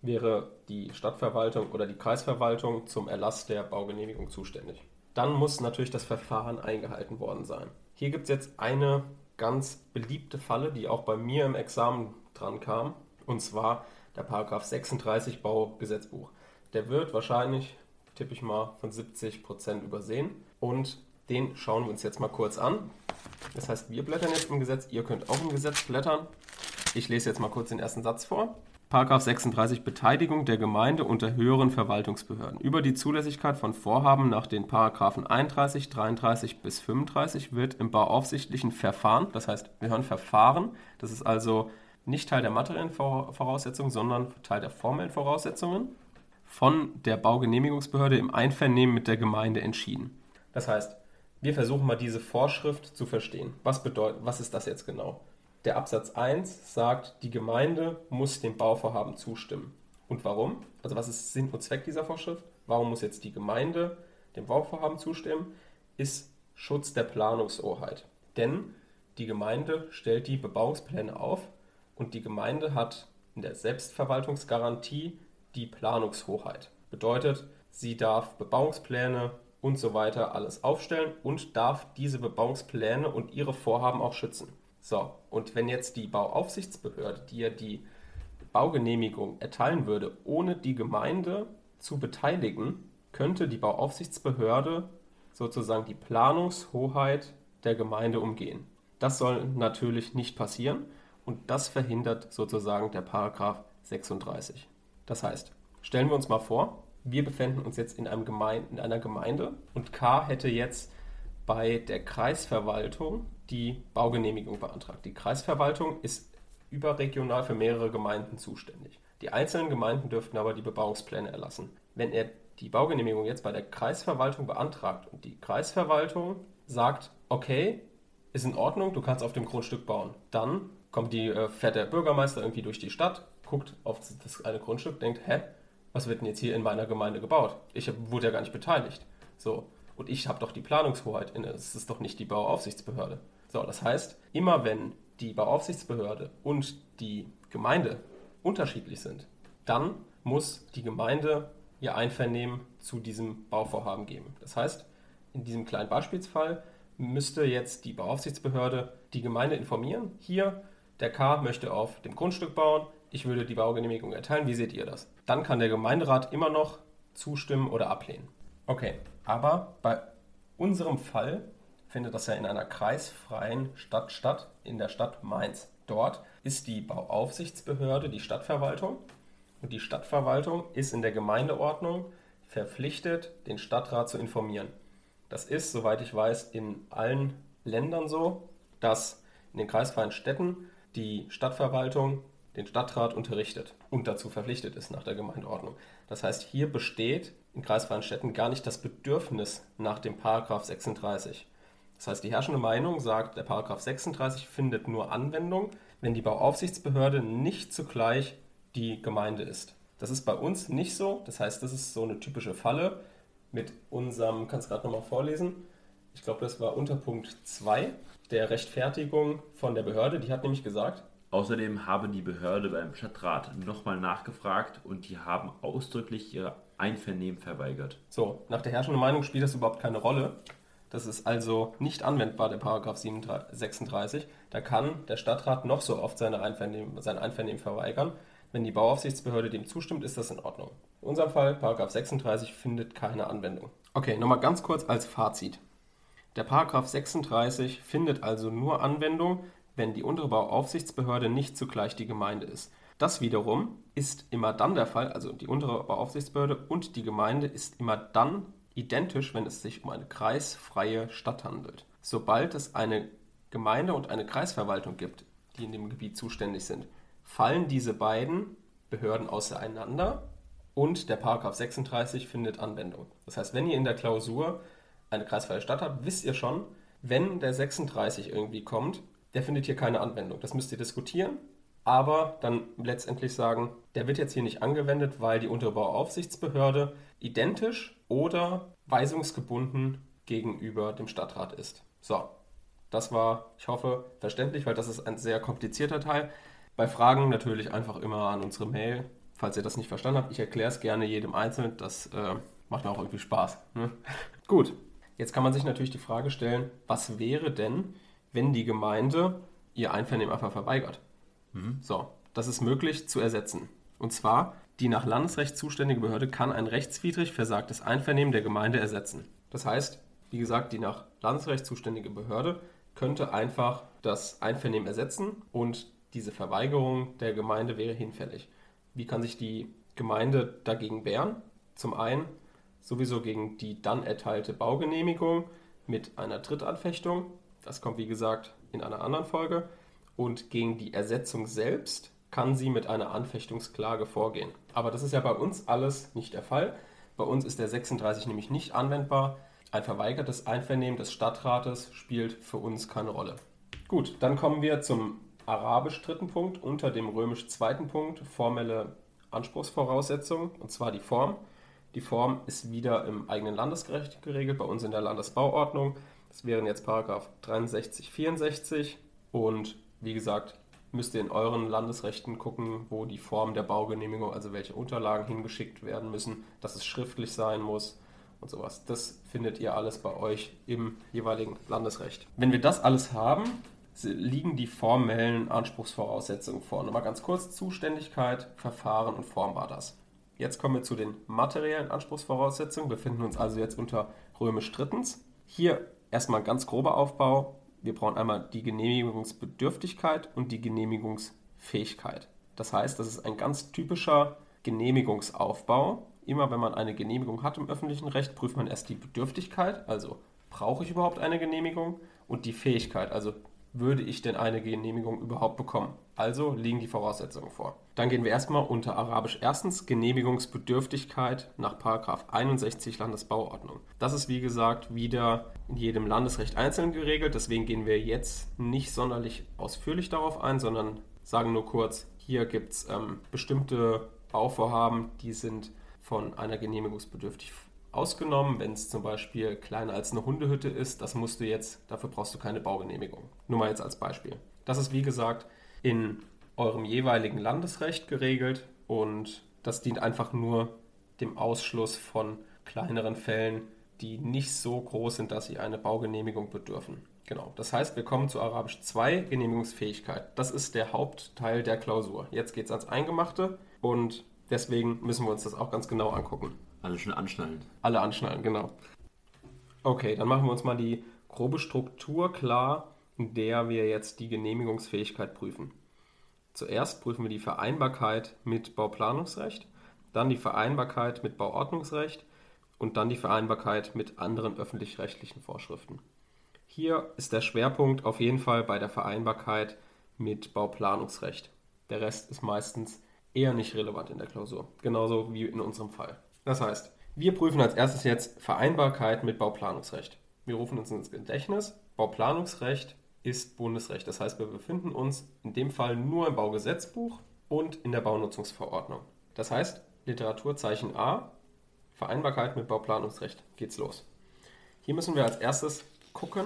wäre die Stadtverwaltung oder die Kreisverwaltung zum Erlass der Baugenehmigung zuständig. Dann muss natürlich das Verfahren eingehalten worden sein. Hier gibt es jetzt eine ganz beliebte Falle, die auch bei mir im Examen dran kam, und zwar der Paragraph 36 Baugesetzbuch. Der wird wahrscheinlich, tippe ich mal, von 70 Prozent übersehen und den schauen wir uns jetzt mal kurz an. Das heißt, wir blättern jetzt im Gesetz, ihr könnt auch im Gesetz blättern. Ich lese jetzt mal kurz den ersten Satz vor. Paragraph 36 Beteiligung der Gemeinde unter höheren Verwaltungsbehörden. Über die Zulässigkeit von Vorhaben nach den Paragraphen 31, 33 bis 35 wird im bauaufsichtlichen Verfahren, das heißt, wir hören Verfahren, das ist also nicht Teil der materiellen Voraussetzungen, sondern Teil der formellen Voraussetzungen, von der Baugenehmigungsbehörde im Einvernehmen mit der Gemeinde entschieden. Das heißt, wir versuchen mal diese Vorschrift zu verstehen. Was bedeutet, was ist das jetzt genau? Der Absatz 1 sagt, die Gemeinde muss dem Bauvorhaben zustimmen. Und warum? Also was ist Sinn und Zweck dieser Vorschrift? Warum muss jetzt die Gemeinde dem Bauvorhaben zustimmen? Ist Schutz der Planungshoheit. Denn die Gemeinde stellt die Bebauungspläne auf und die Gemeinde hat in der Selbstverwaltungsgarantie die Planungshoheit. Bedeutet, sie darf Bebauungspläne und so weiter alles aufstellen und darf diese Bebauungspläne und ihre Vorhaben auch schützen. So, und wenn jetzt die Bauaufsichtsbehörde dir die Baugenehmigung erteilen würde, ohne die Gemeinde zu beteiligen, könnte die Bauaufsichtsbehörde sozusagen die Planungshoheit der Gemeinde umgehen. Das soll natürlich nicht passieren und das verhindert sozusagen der Paragraph 36. Das heißt, stellen wir uns mal vor, wir befinden uns jetzt in, einem Gemeinde, in einer Gemeinde und K hätte jetzt bei der Kreisverwaltung die Baugenehmigung beantragt. Die Kreisverwaltung ist überregional für mehrere Gemeinden zuständig. Die einzelnen Gemeinden dürften aber die Bebauungspläne erlassen. Wenn er die Baugenehmigung jetzt bei der Kreisverwaltung beantragt und die Kreisverwaltung sagt, okay, ist in Ordnung, du kannst auf dem Grundstück bauen, dann kommt die, äh, fährt der Bürgermeister irgendwie durch die Stadt, guckt auf das eine Grundstück, denkt, hä, was wird denn jetzt hier in meiner Gemeinde gebaut? Ich wurde ja gar nicht beteiligt. So, und ich habe doch die Planungshoheit inne. Es ist doch nicht die Bauaufsichtsbehörde. So, das heißt, immer wenn die Bauaufsichtsbehörde und die Gemeinde unterschiedlich sind, dann muss die Gemeinde ihr Einvernehmen zu diesem Bauvorhaben geben. Das heißt, in diesem kleinen Beispielsfall müsste jetzt die Bauaufsichtsbehörde die Gemeinde informieren. Hier, der K möchte auf dem Grundstück bauen, ich würde die Baugenehmigung erteilen, wie seht ihr das? Dann kann der Gemeinderat immer noch zustimmen oder ablehnen. Okay, aber bei unserem Fall findet das ja in einer kreisfreien Stadt statt, in der Stadt Mainz. Dort ist die Bauaufsichtsbehörde die Stadtverwaltung und die Stadtverwaltung ist in der Gemeindeordnung verpflichtet, den Stadtrat zu informieren. Das ist, soweit ich weiß, in allen Ländern so, dass in den kreisfreien Städten die Stadtverwaltung den Stadtrat unterrichtet und dazu verpflichtet ist nach der Gemeindeordnung. Das heißt, hier besteht in kreisfreien Städten gar nicht das Bedürfnis nach dem Paragraph 36. Das heißt, die herrschende Meinung sagt, der Paragraph 36 findet nur Anwendung, wenn die Bauaufsichtsbehörde nicht zugleich die Gemeinde ist. Das ist bei uns nicht so. Das heißt, das ist so eine typische Falle mit unserem, kannst du gerade nochmal vorlesen? Ich glaube, das war unter Punkt 2 der Rechtfertigung von der Behörde. Die hat nämlich gesagt, Außerdem habe die Behörde beim Stadtrat nochmal nachgefragt und die haben ausdrücklich ihr Einvernehmen verweigert. So, nach der herrschenden Meinung spielt das überhaupt keine Rolle. Das ist also nicht anwendbar, der Paragraph 36. Da kann der Stadtrat noch so oft seine Einvernehmen, sein Einvernehmen verweigern. Wenn die Bauaufsichtsbehörde dem zustimmt, ist das in Ordnung. In unserem Fall, Paragraph 36, findet keine Anwendung. Okay, nochmal ganz kurz als Fazit. Der Paragraph 36 findet also nur Anwendung, wenn die untere Bauaufsichtsbehörde nicht zugleich die Gemeinde ist. Das wiederum ist immer dann der Fall, also die untere Bauaufsichtsbehörde und die Gemeinde ist immer dann identisch, wenn es sich um eine kreisfreie Stadt handelt. Sobald es eine Gemeinde und eine Kreisverwaltung gibt, die in dem Gebiet zuständig sind, fallen diese beiden Behörden auseinander und der Paragraph 36 findet Anwendung. Das heißt, wenn ihr in der Klausur eine kreisfreie Stadt habt, wisst ihr schon, wenn der 36 irgendwie kommt, der findet hier keine Anwendung. Das müsst ihr diskutieren, aber dann letztendlich sagen, der wird jetzt hier nicht angewendet, weil die untere Bauaufsichtsbehörde identisch oder weisungsgebunden gegenüber dem Stadtrat ist. So, das war, ich hoffe, verständlich, weil das ist ein sehr komplizierter Teil. Bei Fragen natürlich einfach immer an unsere Mail, falls ihr das nicht verstanden habt. Ich erkläre es gerne jedem Einzelnen, das äh, macht mir auch irgendwie Spaß. Ne? [laughs] Gut, Jetzt kann man sich natürlich die Frage stellen, was wäre denn, wenn die Gemeinde ihr Einvernehmen einfach verweigert? Mhm. So, das ist möglich zu ersetzen. Und zwar, die nach Landesrecht zuständige Behörde kann ein rechtswidrig versagtes Einvernehmen der Gemeinde ersetzen. Das heißt, wie gesagt, die nach Landesrecht zuständige Behörde könnte einfach das Einvernehmen ersetzen und diese Verweigerung der Gemeinde wäre hinfällig. Wie kann sich die Gemeinde dagegen wehren? Zum einen sowieso gegen die dann erteilte Baugenehmigung mit einer Drittanfechtung. Das kommt wie gesagt in einer anderen Folge. Und gegen die Ersetzung selbst kann sie mit einer Anfechtungsklage vorgehen. Aber das ist ja bei uns alles nicht der Fall. Bei uns ist der 36 nämlich nicht anwendbar. Ein verweigertes Einvernehmen des Stadtrates spielt für uns keine Rolle. Gut, dann kommen wir zum arabisch dritten Punkt unter dem römisch zweiten Punkt, formelle Anspruchsvoraussetzungen, und zwar die Form. Die Form ist wieder im eigenen Landesrecht geregelt, bei uns in der Landesbauordnung. Das wären jetzt Paragraph 63, 64 und wie gesagt, müsst ihr in euren Landesrechten gucken, wo die Form der Baugenehmigung, also welche Unterlagen hingeschickt werden müssen, dass es schriftlich sein muss und sowas. Das findet ihr alles bei euch im jeweiligen Landesrecht. Wenn wir das alles haben, liegen die formellen Anspruchsvoraussetzungen vor. Nochmal ganz kurz, Zuständigkeit, Verfahren und Form war das. Jetzt kommen wir zu den materiellen Anspruchsvoraussetzungen. Wir befinden uns also jetzt unter römisch drittens. Hier erstmal ganz grober Aufbau. Wir brauchen einmal die Genehmigungsbedürftigkeit und die Genehmigungsfähigkeit. Das heißt, das ist ein ganz typischer Genehmigungsaufbau immer wenn man eine Genehmigung hat im öffentlichen Recht, prüft man erst die Bedürftigkeit, also brauche ich überhaupt eine Genehmigung, und die Fähigkeit, also würde ich denn eine Genehmigung überhaupt bekommen? Also liegen die Voraussetzungen vor. Dann gehen wir erstmal unter Arabisch erstens Genehmigungsbedürftigkeit nach 61 Landesbauordnung. Das ist wie gesagt wieder in jedem Landesrecht einzeln geregelt, deswegen gehen wir jetzt nicht sonderlich ausführlich darauf ein, sondern sagen nur kurz, hier gibt es ähm, bestimmte Bauvorhaben, die sind von einer Genehmigungsbedürftig ausgenommen. Wenn es zum Beispiel kleiner als eine Hundehütte ist, das musst du jetzt, dafür brauchst du keine Baugenehmigung. Nur mal jetzt als Beispiel. Das ist wie gesagt in eurem jeweiligen Landesrecht geregelt und das dient einfach nur dem Ausschluss von kleineren Fällen, die nicht so groß sind, dass sie eine Baugenehmigung bedürfen. Genau. Das heißt, wir kommen zu Arabisch 2, Genehmigungsfähigkeit. Das ist der Hauptteil der Klausur. Jetzt geht es ans Eingemachte und Deswegen müssen wir uns das auch ganz genau angucken. Alle schon anschnallen. Alle anschnallen, genau. Okay, dann machen wir uns mal die grobe Struktur klar, in der wir jetzt die Genehmigungsfähigkeit prüfen. Zuerst prüfen wir die Vereinbarkeit mit Bauplanungsrecht, dann die Vereinbarkeit mit Bauordnungsrecht und dann die Vereinbarkeit mit anderen öffentlich-rechtlichen Vorschriften. Hier ist der Schwerpunkt auf jeden Fall bei der Vereinbarkeit mit Bauplanungsrecht. Der Rest ist meistens eher nicht relevant in der Klausur. Genauso wie in unserem Fall. Das heißt, wir prüfen als erstes jetzt Vereinbarkeit mit Bauplanungsrecht. Wir rufen uns ins Gedächtnis, Bauplanungsrecht ist Bundesrecht. Das heißt, wir befinden uns in dem Fall nur im Baugesetzbuch und in der Baunutzungsverordnung. Das heißt, Literaturzeichen A, Vereinbarkeit mit Bauplanungsrecht, geht's los. Hier müssen wir als erstes gucken,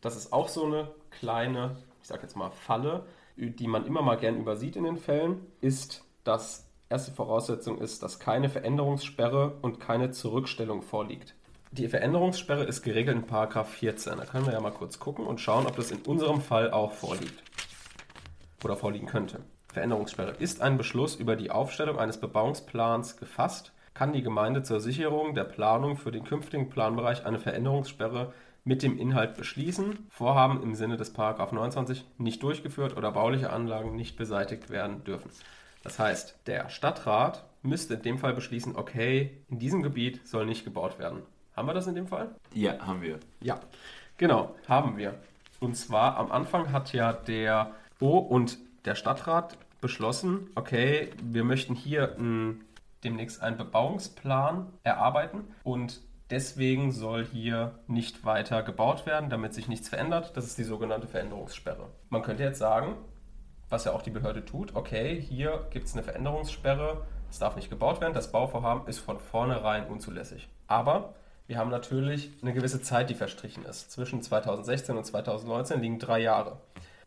das ist auch so eine kleine, ich sag jetzt mal Falle, die man immer mal gern übersieht in den Fällen, ist, dass erste Voraussetzung ist, dass keine Veränderungssperre und keine Zurückstellung vorliegt. Die Veränderungssperre ist geregelt in 14. Da können wir ja mal kurz gucken und schauen, ob das in unserem Fall auch vorliegt oder vorliegen könnte. Veränderungssperre. Ist ein Beschluss über die Aufstellung eines Bebauungsplans gefasst, kann die Gemeinde zur Sicherung der Planung für den künftigen Planbereich eine Veränderungssperre mit dem Inhalt beschließen, Vorhaben im Sinne des 29 nicht durchgeführt oder bauliche Anlagen nicht beseitigt werden dürfen. Das heißt, der Stadtrat müsste in dem Fall beschließen, okay, in diesem Gebiet soll nicht gebaut werden. Haben wir das in dem Fall? Ja, haben wir. Ja, genau, haben wir. Und zwar am Anfang hat ja der O und der Stadtrat beschlossen, okay, wir möchten hier m, demnächst einen Bebauungsplan erarbeiten und Deswegen soll hier nicht weiter gebaut werden, damit sich nichts verändert. Das ist die sogenannte Veränderungssperre. Man könnte jetzt sagen, was ja auch die Behörde tut, okay, hier gibt es eine Veränderungssperre, es darf nicht gebaut werden, das Bauvorhaben ist von vornherein unzulässig. Aber wir haben natürlich eine gewisse Zeit, die verstrichen ist. Zwischen 2016 und 2019 liegen drei Jahre.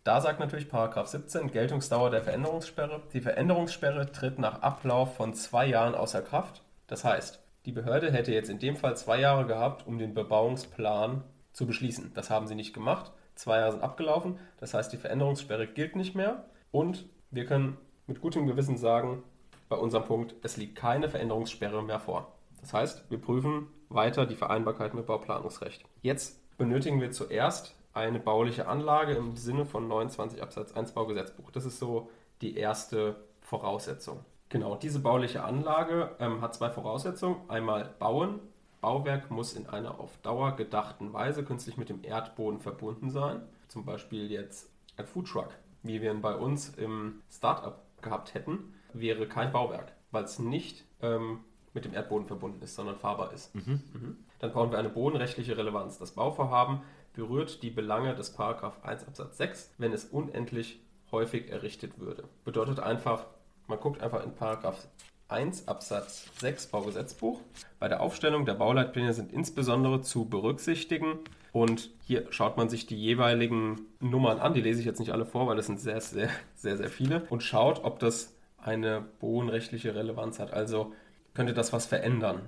Da sagt natürlich Paragraph 17 Geltungsdauer der Veränderungssperre. Die Veränderungssperre tritt nach Ablauf von zwei Jahren außer Kraft. Das heißt, Die Behörde hätte jetzt in dem Fall zwei Jahre gehabt, um den Bebauungsplan zu beschließen. Das haben sie nicht gemacht. Zwei Jahre sind abgelaufen. Das heißt, die Veränderungssperre gilt nicht mehr. Und wir können mit gutem Gewissen sagen, bei unserem Punkt, es liegt keine Veränderungssperre mehr vor. Das heißt, wir prüfen weiter die Vereinbarkeit mit Bauplanungsrecht. Jetzt benötigen wir zuerst eine bauliche Anlage im Sinne von 29 Absatz 1 Baugesetzbuch. Das ist so die erste Voraussetzung. Genau, diese bauliche Anlage ähm, hat zwei Voraussetzungen. Einmal bauen. Bauwerk muss in einer auf Dauer gedachten Weise künstlich mit dem Erdboden verbunden sein. Zum Beispiel jetzt ein Foodtruck, wie wir ihn bei uns im Startup gehabt hätten, wäre kein Bauwerk, weil es nicht ähm, mit dem Erdboden verbunden ist, sondern fahrbar ist. Mhm. Mhm. Dann brauchen wir eine bodenrechtliche Relevanz. Das Bauvorhaben berührt die Belange des Paragraph 1 Absatz 6, wenn es unendlich häufig errichtet würde. Bedeutet einfach, man guckt einfach in Paragraph 1 Absatz 6 Baugesetzbuch. Bei der Aufstellung der Bauleitpläne sind insbesondere zu berücksichtigen und hier schaut man sich die jeweiligen Nummern an, die lese ich jetzt nicht alle vor, weil das sind sehr, sehr, sehr, sehr viele und schaut, ob das eine bodenrechtliche Relevanz hat. Also könnte das was verändern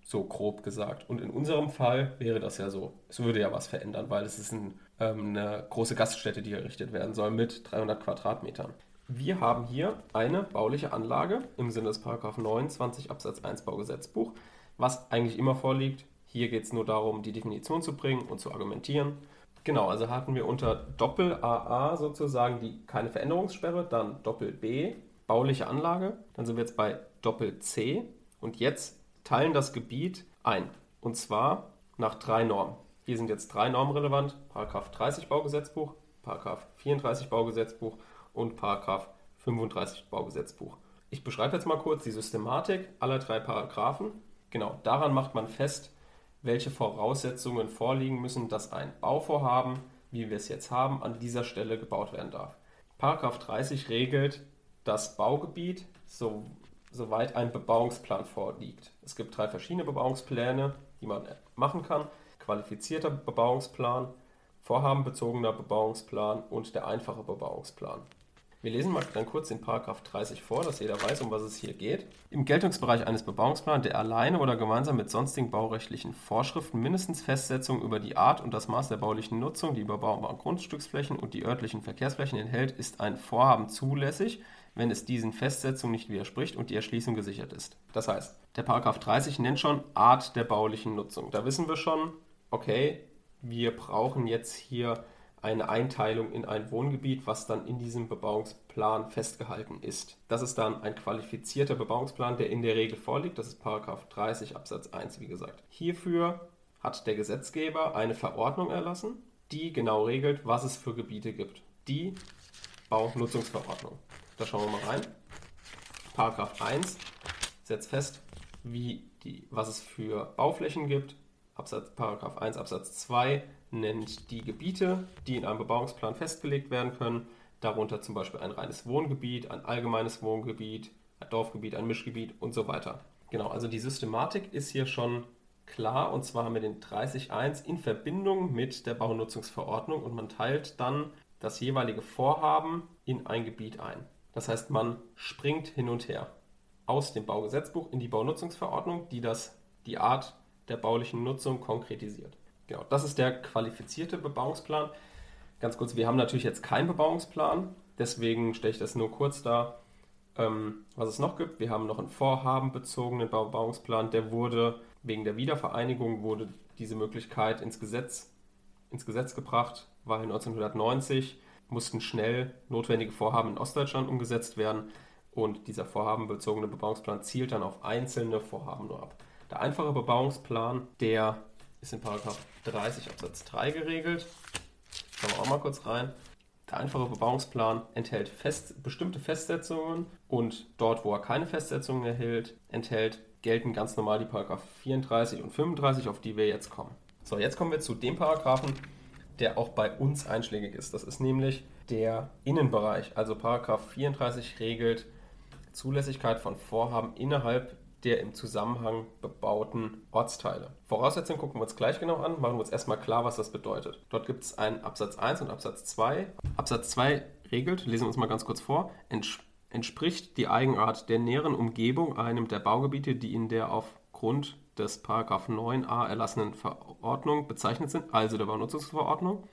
so grob gesagt. Und in unserem Fall wäre das ja so. Es würde ja was verändern, weil es ist ein, ähm, eine große Gaststätte, die errichtet werden soll mit 300 Quadratmetern. Wir haben hier eine bauliche Anlage im Sinne des 29 Absatz 1 Baugesetzbuch, was eigentlich immer vorliegt. Hier geht es nur darum, die Definition zu bringen und zu argumentieren. Genau, also hatten wir unter Doppel AA sozusagen die keine Veränderungssperre, dann Doppel B bauliche Anlage, dann sind wir jetzt bei Doppel C und jetzt teilen das Gebiet ein. Und zwar nach drei Normen. Hier sind jetzt drei Normen relevant: Paragraph 30 Baugesetzbuch, Paragraph 34 Baugesetzbuch und Paragraph 35 Baugesetzbuch. Ich beschreibe jetzt mal kurz die Systematik aller drei Paragraphen. Genau, daran macht man fest, welche Voraussetzungen vorliegen müssen, dass ein Bauvorhaben, wie wir es jetzt haben, an dieser Stelle gebaut werden darf. Paragraph 30 regelt das Baugebiet, so soweit ein Bebauungsplan vorliegt. Es gibt drei verschiedene Bebauungspläne, die man machen kann. Qualifizierter Bebauungsplan, vorhabenbezogener Bebauungsplan und der einfache Bebauungsplan. Wir lesen mal dann kurz den Paragraph 30 vor, dass jeder weiß, um was es hier geht. Im Geltungsbereich eines Bebauungsplans, der alleine oder gemeinsam mit sonstigen baurechtlichen Vorschriften mindestens Festsetzungen über die Art und das Maß der baulichen Nutzung, die überbaubaren Grundstücksflächen und die örtlichen Verkehrsflächen enthält, ist ein Vorhaben zulässig, wenn es diesen Festsetzungen nicht widerspricht und die Erschließung gesichert ist. Das heißt, der Paragraph 30 nennt schon Art der baulichen Nutzung. Da wissen wir schon, okay, wir brauchen jetzt hier eine Einteilung in ein Wohngebiet, was dann in diesem Bebauungsplan festgehalten ist. Das ist dann ein qualifizierter Bebauungsplan, der in der Regel vorliegt. Das ist Paragraph 30 Absatz 1, wie gesagt. Hierfür hat der Gesetzgeber eine Verordnung erlassen, die genau regelt, was es für Gebiete gibt. Die Baunutzungsverordnung. Da schauen wir mal rein. Paragraph 1 setzt fest, wie die, was es für Bauflächen gibt. Absatz, Paragraph 1 Absatz 2 nennt die Gebiete, die in einem Bebauungsplan festgelegt werden können. Darunter zum Beispiel ein reines Wohngebiet, ein allgemeines Wohngebiet, ein Dorfgebiet, ein Mischgebiet und so weiter. Genau, also die Systematik ist hier schon klar und zwar mit den 30.1 in Verbindung mit der Baunutzungsverordnung und man teilt dann das jeweilige Vorhaben in ein Gebiet ein. Das heißt, man springt hin und her aus dem Baugesetzbuch in die Baunutzungsverordnung, die das, die Art der baulichen Nutzung konkretisiert. Genau, das ist der qualifizierte Bebauungsplan. Ganz kurz, wir haben natürlich jetzt keinen Bebauungsplan, deswegen stelle ich das nur kurz dar, ähm, was es noch gibt. Wir haben noch einen vorhabenbezogenen Bebauungsplan, der wurde wegen der Wiedervereinigung wurde diese Möglichkeit ins Gesetz, ins Gesetz gebracht, weil 1990 mussten schnell notwendige Vorhaben in Ostdeutschland umgesetzt werden und dieser vorhabenbezogene Bebauungsplan zielt dann auf einzelne Vorhaben nur ab. Der einfache Bebauungsplan, der ist in 30 Absatz 3 geregelt. Schauen wir auch mal kurz rein. Der einfache Bebauungsplan enthält fest, bestimmte Festsetzungen und dort, wo er keine Festsetzungen erhält, enthält, gelten ganz normal die Paragraph 34 und 35, auf die wir jetzt kommen. So, jetzt kommen wir zu dem Paragraphen, der auch bei uns einschlägig ist. Das ist nämlich der Innenbereich. Also Paragraph 34 regelt Zulässigkeit von Vorhaben innerhalb der im Zusammenhang bebauten Ortsteile. Voraussetzungen gucken wir uns gleich genau an, machen wir uns erstmal klar, was das bedeutet. Dort gibt es einen Absatz 1 und Absatz 2. Absatz 2 regelt, lesen wir uns mal ganz kurz vor, entspricht die Eigenart der näheren Umgebung einem der Baugebiete, die in der aufgrund des 9a erlassenen Verordnung bezeichnet sind, also der Baunutzungsverordnung,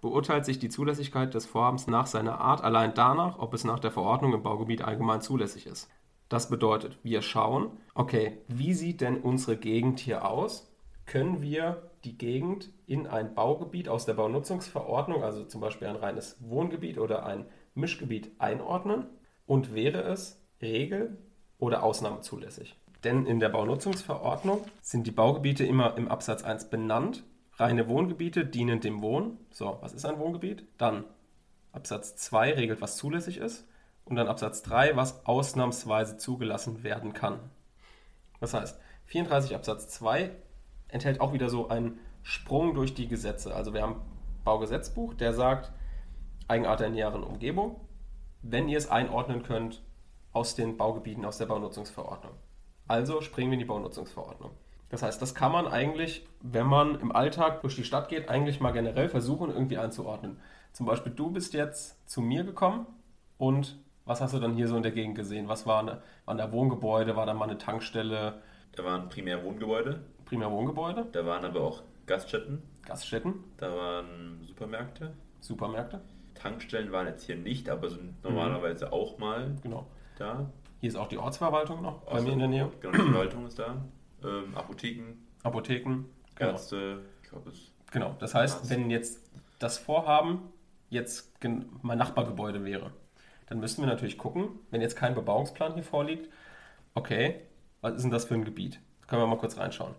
beurteilt sich die Zulässigkeit des Vorhabens nach seiner Art allein danach, ob es nach der Verordnung im Baugebiet allgemein zulässig ist. Das bedeutet, wir schauen, okay, wie sieht denn unsere Gegend hier aus? Können wir die Gegend in ein Baugebiet aus der Baunutzungsverordnung, also zum Beispiel ein reines Wohngebiet oder ein Mischgebiet, einordnen? Und wäre es regel- oder ausnahmezulässig? Denn in der Baunutzungsverordnung sind die Baugebiete immer im Absatz 1 benannt. Reine Wohngebiete dienen dem Wohnen. So, was ist ein Wohngebiet? Dann Absatz 2 regelt, was zulässig ist. Und dann Absatz 3, was ausnahmsweise zugelassen werden kann. Das heißt, 34 Absatz 2 enthält auch wieder so einen Sprung durch die Gesetze. Also wir haben Baugesetzbuch, der sagt, Eigenart der näheren Umgebung, wenn ihr es einordnen könnt aus den Baugebieten, aus der Baunutzungsverordnung. Also springen wir in die Baunutzungsverordnung. Das heißt, das kann man eigentlich, wenn man im Alltag durch die Stadt geht, eigentlich mal generell versuchen, irgendwie einzuordnen. Zum Beispiel, du bist jetzt zu mir gekommen und was hast du dann hier so in der Gegend gesehen? Was war eine, waren da Wohngebäude? War da mal eine Tankstelle? Da waren primär Wohngebäude. Primär Wohngebäude? Da waren aber auch Gaststätten. Gaststätten? Da waren Supermärkte. Supermärkte? Tankstellen waren jetzt hier nicht, aber sind normalerweise mhm. auch mal genau. da. Hier ist auch die Ortsverwaltung noch bei mir in der Nähe. Genau, die Verwaltung ist da. Ähm, Apotheken. Apotheken. Genau. Ärzte. Ich glaube, es. Genau, das heißt, Arzt. wenn jetzt das Vorhaben jetzt mein Nachbargebäude wäre, dann müssten wir natürlich gucken, wenn jetzt kein Bebauungsplan hier vorliegt, okay, was ist denn das für ein Gebiet? Da können wir mal kurz reinschauen.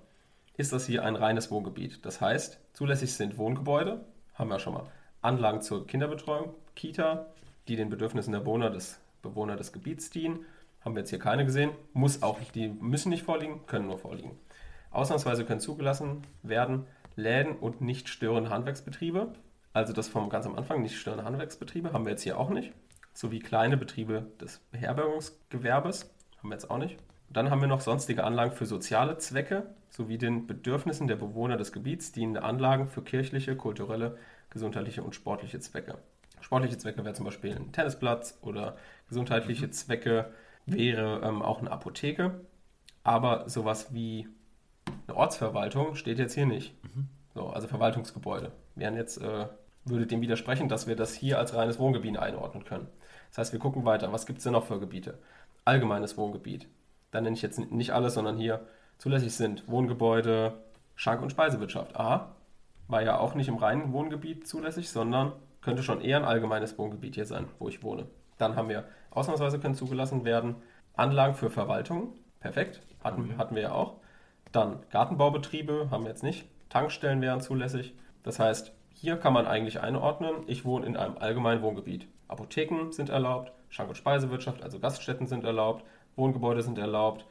Ist das hier ein reines Wohngebiet? Das heißt, zulässig sind Wohngebäude, haben wir schon mal, Anlagen zur Kinderbetreuung, Kita, die den Bedürfnissen der Bewohner des, Bewohner des Gebiets dienen. Haben wir jetzt hier keine gesehen. Muss auch, die müssen nicht vorliegen, können nur vorliegen. Ausnahmsweise können zugelassen werden Läden und nicht störende Handwerksbetriebe. Also das vom ganz am Anfang, nicht störende Handwerksbetriebe, haben wir jetzt hier auch nicht sowie kleine Betriebe des Beherbergungsgewerbes, haben wir jetzt auch nicht. Dann haben wir noch sonstige Anlagen für soziale Zwecke sowie den Bedürfnissen der Bewohner des Gebiets dienende Anlagen für kirchliche, kulturelle, gesundheitliche und sportliche Zwecke. Sportliche Zwecke wäre zum Beispiel ein Tennisplatz oder gesundheitliche mhm. Zwecke wäre ähm, auch eine Apotheke. Aber sowas wie eine Ortsverwaltung steht jetzt hier nicht. Mhm. So, also Verwaltungsgebäude wären jetzt, äh, würde dem widersprechen, dass wir das hier als reines Wohngebiet einordnen können. Das heißt, wir gucken weiter. Was gibt es denn noch für Gebiete? Allgemeines Wohngebiet. Da nenne ich jetzt nicht alles, sondern hier zulässig sind Wohngebäude, Schank- und Speisewirtschaft. A, war ja auch nicht im reinen Wohngebiet zulässig, sondern könnte schon eher ein allgemeines Wohngebiet hier sein, wo ich wohne. Dann haben wir, ausnahmsweise können zugelassen werden, Anlagen für Verwaltung. Perfekt, hatten, hatten wir ja auch. Dann Gartenbaubetriebe haben wir jetzt nicht. Tankstellen wären zulässig. Das heißt, hier kann man eigentlich einordnen, ich wohne in einem allgemeinen Wohngebiet. Apotheken sind erlaubt, Schank- und Speisewirtschaft, also Gaststätten sind erlaubt, Wohngebäude sind erlaubt,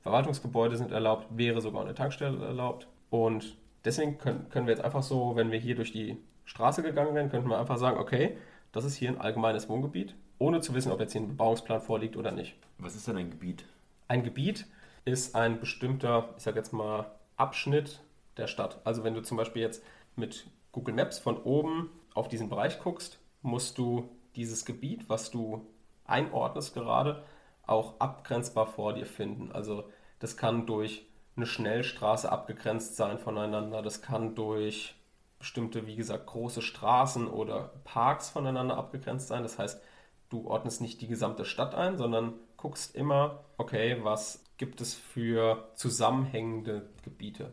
Verwaltungsgebäude sind erlaubt, wäre sogar eine Tankstelle erlaubt. Und deswegen können, können wir jetzt einfach so, wenn wir hier durch die Straße gegangen wären, könnten wir einfach sagen, okay, das ist hier ein allgemeines Wohngebiet, ohne zu wissen, ob jetzt hier ein Bebauungsplan vorliegt oder nicht. Was ist denn ein Gebiet? Ein Gebiet ist ein bestimmter, ich sage jetzt mal, Abschnitt der Stadt. Also wenn du zum Beispiel jetzt mit Google Maps von oben auf diesen Bereich guckst, musst du dieses Gebiet, was du einordnest gerade, auch abgrenzbar vor dir finden. Also das kann durch eine Schnellstraße abgegrenzt sein voneinander, das kann durch bestimmte, wie gesagt, große Straßen oder Parks voneinander abgegrenzt sein. Das heißt, du ordnest nicht die gesamte Stadt ein, sondern guckst immer, okay, was gibt es für zusammenhängende Gebiete.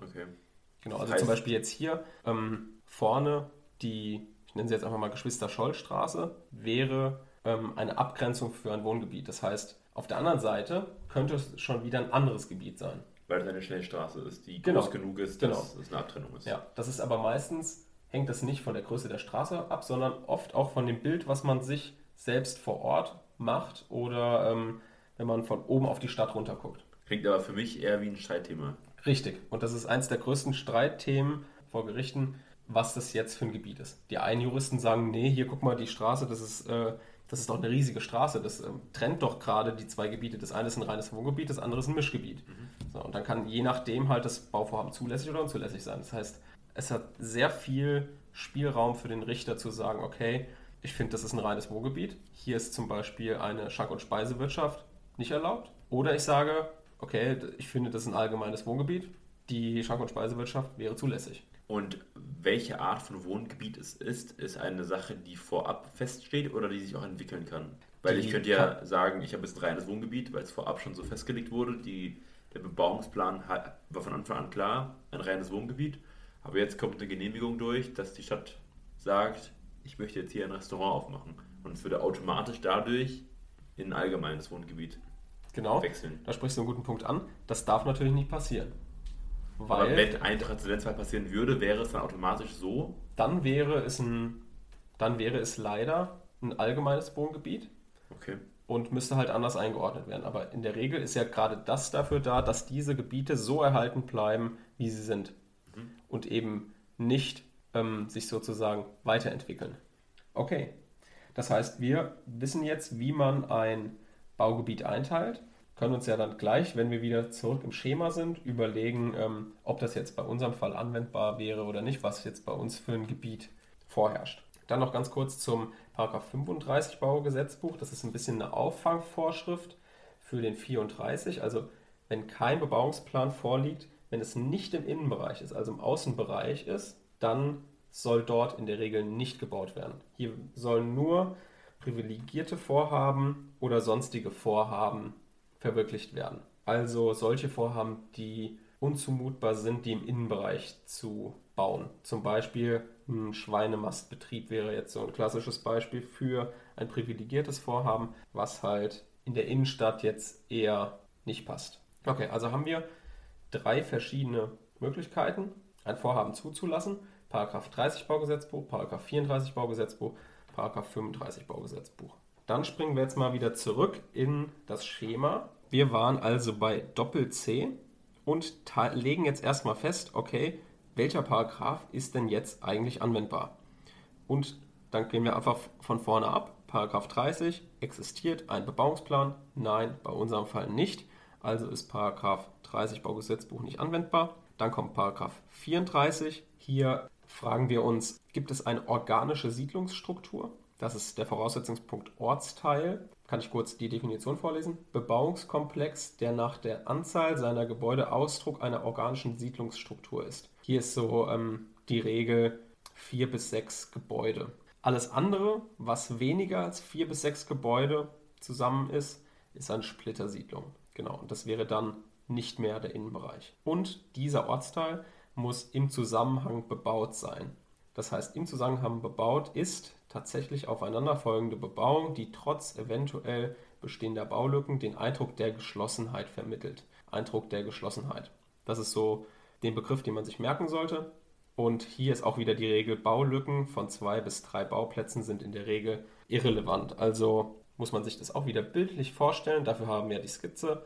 Okay. Genau, also zum Beispiel jetzt hier ähm, vorne die, ich nenne sie jetzt einfach mal Geschwister-Scholl-Straße, wäre ähm, eine Abgrenzung für ein Wohngebiet. Das heißt, auf der anderen Seite könnte es schon wieder ein anderes Gebiet sein. Weil es eine Schnellstraße ist, die genau. groß genug ist, dass genau. es eine Abtrennung ist. Ja, das ist aber meistens, hängt das nicht von der Größe der Straße ab, sondern oft auch von dem Bild, was man sich selbst vor Ort macht oder ähm, wenn man von oben auf die Stadt runter guckt. Klingt aber für mich eher wie ein Streitthema. Richtig. Und das ist eines der größten Streitthemen vor Gerichten, was das jetzt für ein Gebiet ist. Die einen Juristen sagen, nee, hier guck mal, die Straße, das ist, äh, das ist doch eine riesige Straße, das äh, trennt doch gerade die zwei Gebiete. Das eine ist ein reines Wohngebiet, das andere ist ein Mischgebiet. Mhm. So, und dann kann je nachdem halt das Bauvorhaben zulässig oder unzulässig sein. Das heißt, es hat sehr viel Spielraum für den Richter zu sagen, okay, ich finde, das ist ein reines Wohngebiet. Hier ist zum Beispiel eine Schack- und Speisewirtschaft nicht erlaubt. Oder ich sage, okay, ich finde, das ist ein allgemeines Wohngebiet. Die Schack- und Speisewirtschaft wäre zulässig. Und welche Art von Wohngebiet es ist, ist eine Sache, die vorab feststeht oder die sich auch entwickeln kann. Weil Die ich könnte ja sagen, ich habe jetzt ein reines Wohngebiet, weil es vorab schon so festgelegt wurde. Die, der Bebauungsplan hat, war von Anfang an klar, ein reines Wohngebiet. Aber jetzt kommt eine Genehmigung durch, dass die Stadt sagt, ich möchte jetzt hier ein Restaurant aufmachen. Und es würde automatisch dadurch in ein allgemeines Wohngebiet Genau, wechseln. da sprichst du einen guten Punkt an. Das darf natürlich nicht passieren. Aber Weil wenn ein Präzedenzfall passieren würde, wäre es dann automatisch so. dann wäre es ein, dann wäre es leider ein allgemeines Wohngebiet Okay. und müsste halt anders eingeordnet werden. Aber in der Regel ist ja gerade das dafür da, dass diese Gebiete so erhalten bleiben, wie sie sind. Und eben nicht ähm, sich sozusagen weiterentwickeln. Okay. Das heißt, wir wissen jetzt, wie man ein Baugebiet einteilt, können uns ja dann gleich, wenn wir wieder zurück im Schema sind, überlegen, ähm, ob das jetzt bei unserem Fall anwendbar wäre oder nicht, was jetzt bei uns für ein Gebiet vorherrscht. Dann noch ganz kurz zum Paragraph 35 Baugesetzbuch. Das ist ein bisschen eine Auffangvorschrift für den 34. Also wenn kein Bebauungsplan vorliegt, wenn es nicht im Innenbereich ist, also im Außenbereich ist, dann soll dort in der Regel nicht gebaut werden. Hier sollen nur privilegierte Vorhaben oder sonstige Vorhaben verwirklicht werden. Also solche Vorhaben, die unzumutbar sind, die im Innenbereich zu bauen. Zum Beispiel ein Schweinemastbetrieb wäre jetzt so ein klassisches Beispiel für ein privilegiertes Vorhaben, was halt in der Innenstadt jetzt eher nicht passt. Okay, also haben wir drei verschiedene Möglichkeiten, ein Vorhaben zuzulassen. Paragraph 30 Baugesetzbuch, Paragraph 34 Baugesetzbuch, Paragraph 35 Baugesetzbuch. Dann springen wir jetzt mal wieder zurück in das Schema. Wir waren also bei Doppel C und legen jetzt erstmal fest, okay, welcher Paragraph ist denn jetzt eigentlich anwendbar? Und dann gehen wir einfach von vorne ab. Paragraph 30 existiert ein Bebauungsplan? Nein, bei unserem Fall nicht. Also ist Paragraph 30 Baugesetzbuch nicht anwendbar. Dann kommt Paragraph 34. Hier fragen wir uns, gibt es eine organische Siedlungsstruktur? Das ist der Voraussetzungspunkt Ortsteil. Kann ich kurz die Definition vorlesen? Bebauungskomplex, der nach der Anzahl seiner Gebäude Ausdruck einer organischen Siedlungsstruktur ist. Hier ist so ähm, die Regel vier bis sechs Gebäude. Alles andere, was weniger als vier bis sechs Gebäude zusammen ist, ist eine Splittersiedlung. Genau, und das wäre dann nicht mehr der Innenbereich. Und dieser Ortsteil muss im Zusammenhang bebaut sein. Das heißt, im Zusammenhang bebaut ist tatsächlich aufeinanderfolgende Bebauung, die trotz eventuell bestehender Baulücken den Eindruck der Geschlossenheit vermittelt. Eindruck der Geschlossenheit. Das ist so den Begriff, den man sich merken sollte. Und hier ist auch wieder die Regel, Baulücken von zwei bis drei Bauplätzen sind in der Regel irrelevant. Also muss man sich das auch wieder bildlich vorstellen. Dafür haben wir die Skizze.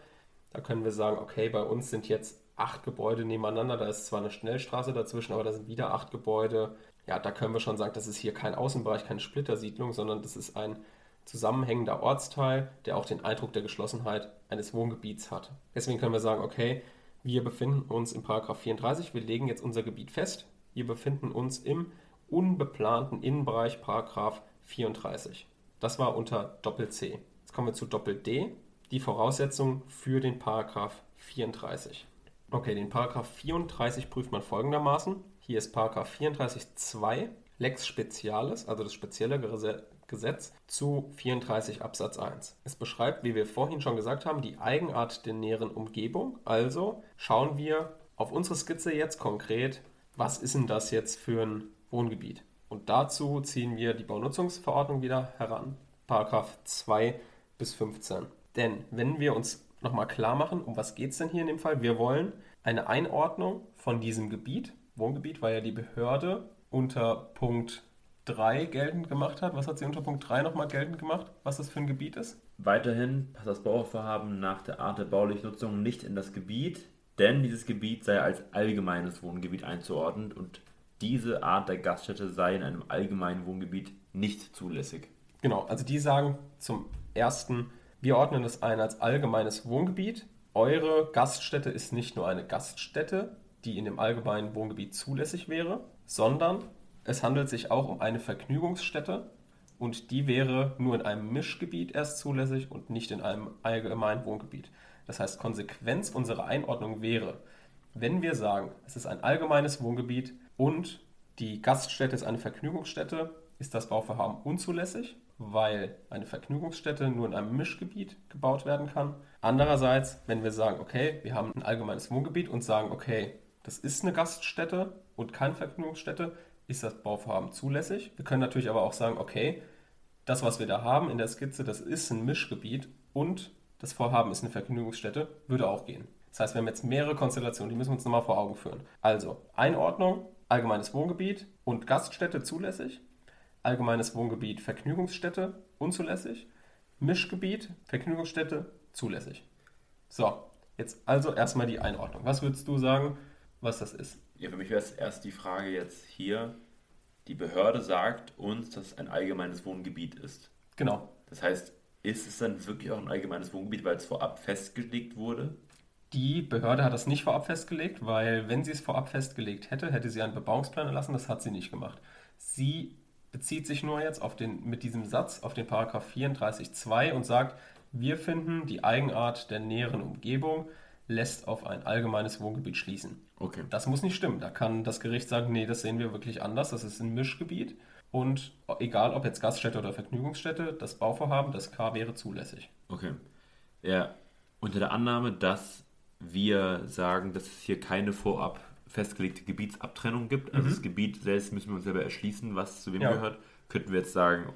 Da können wir sagen, okay, bei uns sind jetzt acht Gebäude nebeneinander. Da ist zwar eine Schnellstraße dazwischen, aber da sind wieder acht Gebäude. Ja, da können wir schon sagen, das ist hier kein Außenbereich, keine Splittersiedlung, sondern das ist ein zusammenhängender Ortsteil, der auch den Eindruck der Geschlossenheit eines Wohngebiets hat. Deswegen können wir sagen, okay, wir befinden uns im Paragraph 34, wir legen jetzt unser Gebiet fest. Wir befinden uns im unbeplanten Innenbereich Paragraph 34. Das war unter Doppel C. Jetzt kommen wir zu Doppel D, die Voraussetzung für den Paragraph 34. Okay, den Paragraph 34 prüft man folgendermaßen. Hier ist Paragraph 34.2 Lex Specialis, also das spezielle Gese- Gesetz zu 34 Absatz 1. Es beschreibt, wie wir vorhin schon gesagt haben, die Eigenart der näheren Umgebung. Also schauen wir auf unsere Skizze jetzt konkret, was ist denn das jetzt für ein Wohngebiet? Und dazu ziehen wir die Baunutzungsverordnung wieder heran, Paragraph 2 bis 15. Denn wenn wir uns nochmal klar machen, um was geht es denn hier in dem Fall? Wir wollen eine Einordnung von diesem Gebiet, Wohngebiet, weil ja die Behörde unter Punkt 3 geltend gemacht hat. Was hat sie unter Punkt 3 nochmal geltend gemacht, was das für ein Gebiet ist? Weiterhin passt das Bauvorhaben nach der Art der baulichen Nutzung nicht in das Gebiet, denn dieses Gebiet sei als allgemeines Wohngebiet einzuordnen und diese Art der Gaststätte sei in einem allgemeinen Wohngebiet nicht zulässig. Genau, also die sagen zum ersten, wir ordnen es ein als allgemeines Wohngebiet. Eure Gaststätte ist nicht nur eine Gaststätte, die in dem allgemeinen Wohngebiet zulässig wäre, sondern es handelt sich auch um eine Vergnügungsstätte, und die wäre nur in einem Mischgebiet erst zulässig und nicht in einem allgemeinen Wohngebiet. Das heißt, Konsequenz unserer Einordnung wäre, wenn wir sagen, es ist ein allgemeines Wohngebiet und die Gaststätte ist eine Vergnügungsstätte, ist das Bauvorhaben unzulässig, weil eine Vergnügungsstätte nur in einem Mischgebiet gebaut werden kann. Andererseits, wenn wir sagen, okay, wir haben ein allgemeines Wohngebiet und sagen, okay, das ist eine Gaststätte und keine Vergnügungsstätte, ist das Bauvorhaben zulässig. Wir können natürlich aber auch sagen, okay, das, was wir da haben in der Skizze, das ist ein Mischgebiet und das Vorhaben ist eine Vergnügungsstätte, würde auch gehen. Das heißt, wir haben jetzt mehrere Konstellationen, die müssen wir uns nochmal vor Augen führen. Also Einordnung, allgemeines Wohngebiet und Gaststätte zulässig, allgemeines Wohngebiet, Vergnügungsstätte unzulässig, Mischgebiet, Vergnügungsstätte zulässig. So, jetzt also erstmal die Einordnung. Was würdest du sagen, was das ist? Ja, für mich wäre es erst die Frage jetzt hier. Die Behörde sagt uns, dass es ein allgemeines Wohngebiet ist. Genau. Das heißt, ist es dann wirklich auch ein allgemeines Wohngebiet, weil es vorab festgelegt wurde? Die Behörde hat das nicht vorab festgelegt, weil wenn sie es vorab festgelegt hätte, hätte sie einen Bebauungsplan erlassen. Das hat sie nicht gemacht. Sie bezieht sich nur jetzt auf den, mit diesem Satz auf den Paragraph 34.2 und sagt, wir finden, die Eigenart der näheren Umgebung lässt auf ein allgemeines Wohngebiet schließen. Okay. Das muss nicht stimmen. Da kann das Gericht sagen, nee, das sehen wir wirklich anders. Das ist ein Mischgebiet. Und egal ob jetzt Gaststätte oder Vergnügungsstätte, das Bauvorhaben, das K wäre zulässig. Okay. Ja, unter der Annahme, dass wir sagen, dass es hier keine vorab festgelegte Gebietsabtrennung gibt, also Mhm. das Gebiet selbst müssen wir uns selber erschließen, was zu wem Ja. gehört, könnten wir jetzt sagen,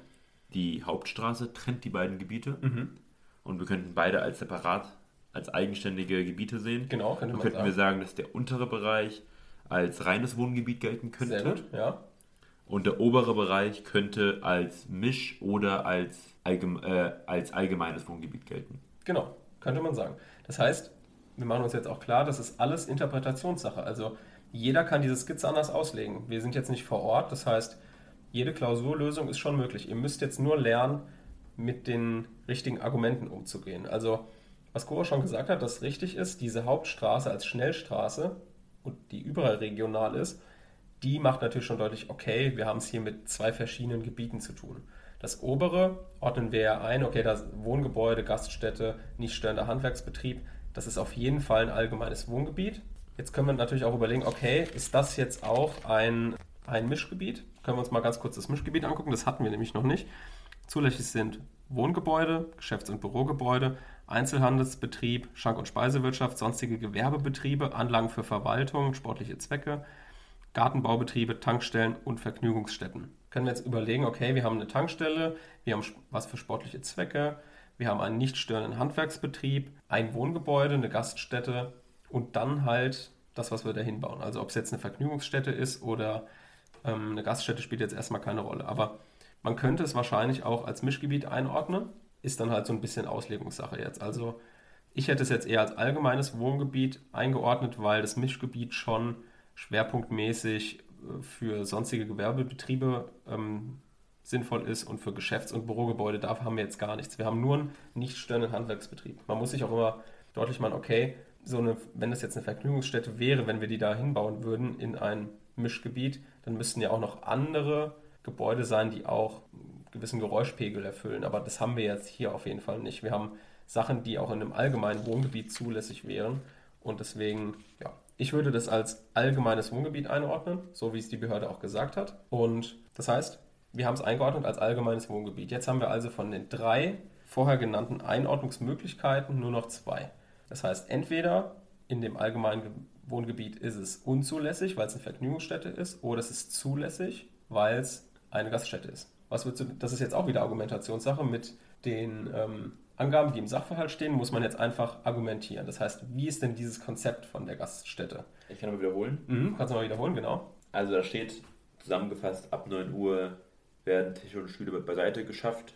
die Hauptstraße trennt die beiden Gebiete Mhm. und wir könnten beide als separat, als eigenständige Gebiete sehen. Genau, könnte Dann man könnten sagen. wir sagen, dass der untere Bereich als reines Wohngebiet gelten könnte. Sehr gut, ja. Und der obere Bereich könnte als Misch- oder als, allgeme äh, als allgemeines Wohngebiet gelten. Genau, könnte man sagen. Das heißt, wir machen uns jetzt auch klar, das ist alles Interpretationssache. Also jeder kann diese Skizze anders auslegen. Wir sind jetzt nicht vor Ort, das heißt, jede Klausurlösung ist schon möglich. Ihr müsst jetzt nur lernen, mit den richtigen Argumenten umzugehen. Also, was Cora schon gesagt hat, das richtig ist, diese Hauptstraße als Schnellstraße und die überall regional ist, die macht natürlich schon deutlich, okay, wir haben es hier mit zwei verschiedenen Gebieten zu tun. Das obere ordnen wir ja ein, okay, das Wohngebäude, Gaststätte, nicht störender Handwerksbetrieb, das ist auf jeden Fall ein allgemeines Wohngebiet. Jetzt können wir natürlich auch überlegen, okay, ist das jetzt auch ein, ein Mischgebiet? Können wir uns mal ganz kurz das Mischgebiet angucken, das hatten wir nämlich noch nicht. Zulässig sind Wohngebäude, Geschäfts- und Bürogebäude, Einzelhandelsbetrieb, Schank- und Speisewirtschaft, sonstige Gewerbebetriebe, Anlagen für Verwaltung, sportliche Zwecke, Gartenbaubetriebe, Tankstellen und Vergnügungsstätten. Können wir jetzt überlegen, okay, wir haben eine Tankstelle, wir haben was für sportliche Zwecke, wir haben einen nicht störenden Handwerksbetrieb, ein Wohngebäude, eine Gaststätte und dann halt das, was wir da hinbauen. Also ob es jetzt eine Vergnügungsstätte ist oder ähm, eine Gaststätte spielt jetzt erstmal keine Rolle. Aber man könnte es wahrscheinlich auch als Mischgebiet einordnen, ist dann halt so ein bisschen Auslegungssache jetzt. Also ich hätte es jetzt eher als allgemeines Wohngebiet eingeordnet, weil das Mischgebiet schon schwerpunktmäßig äh, für sonstige Gewerbebetriebe ähm, sinnvoll ist und für Geschäfts- und Bürogebäude, da haben wir jetzt gar nichts. Wir haben nur einen nicht störenden Handwerksbetrieb. Man muss sich auch immer deutlich machen, okay, so eine, wenn das jetzt eine Vergnügungsstätte wäre, wenn wir die da hinbauen würden in ein Mischgebiet, dann müssten ja auch noch andere Gebäude sein, die auch gewissen Geräuschpegel erfüllen. Aber das haben wir jetzt hier auf jeden Fall nicht. Wir haben Sachen, die auch in einem allgemeinen Wohngebiet zulässig wären. Und deswegen, ja, ich würde das als allgemeines Wohngebiet einordnen, so wie es die Behörde auch gesagt hat. Und das heißt, wir haben es eingeordnet als allgemeines Wohngebiet. Jetzt haben wir also von den drei vorher genannten Einordnungsmöglichkeiten nur noch zwei. Das heißt, entweder in dem allgemeinen Wohngebiet ist es unzulässig, weil es eine Vergnügungsstätte ist, oder es ist zulässig, weil es eine Gaststätte ist. Was würdest du, das ist jetzt auch wieder Argumentationssache. Mit den ähm, Angaben, die im Sachverhalt stehen, muss man jetzt einfach argumentieren. Das heißt, wie ist denn dieses Konzept von der Gaststätte? Ich kann mal wiederholen. Mhm, kannst du mal wiederholen, genau. Also da steht zusammengefasst, ab 9 Uhr werden Tische und Stühle beiseite geschafft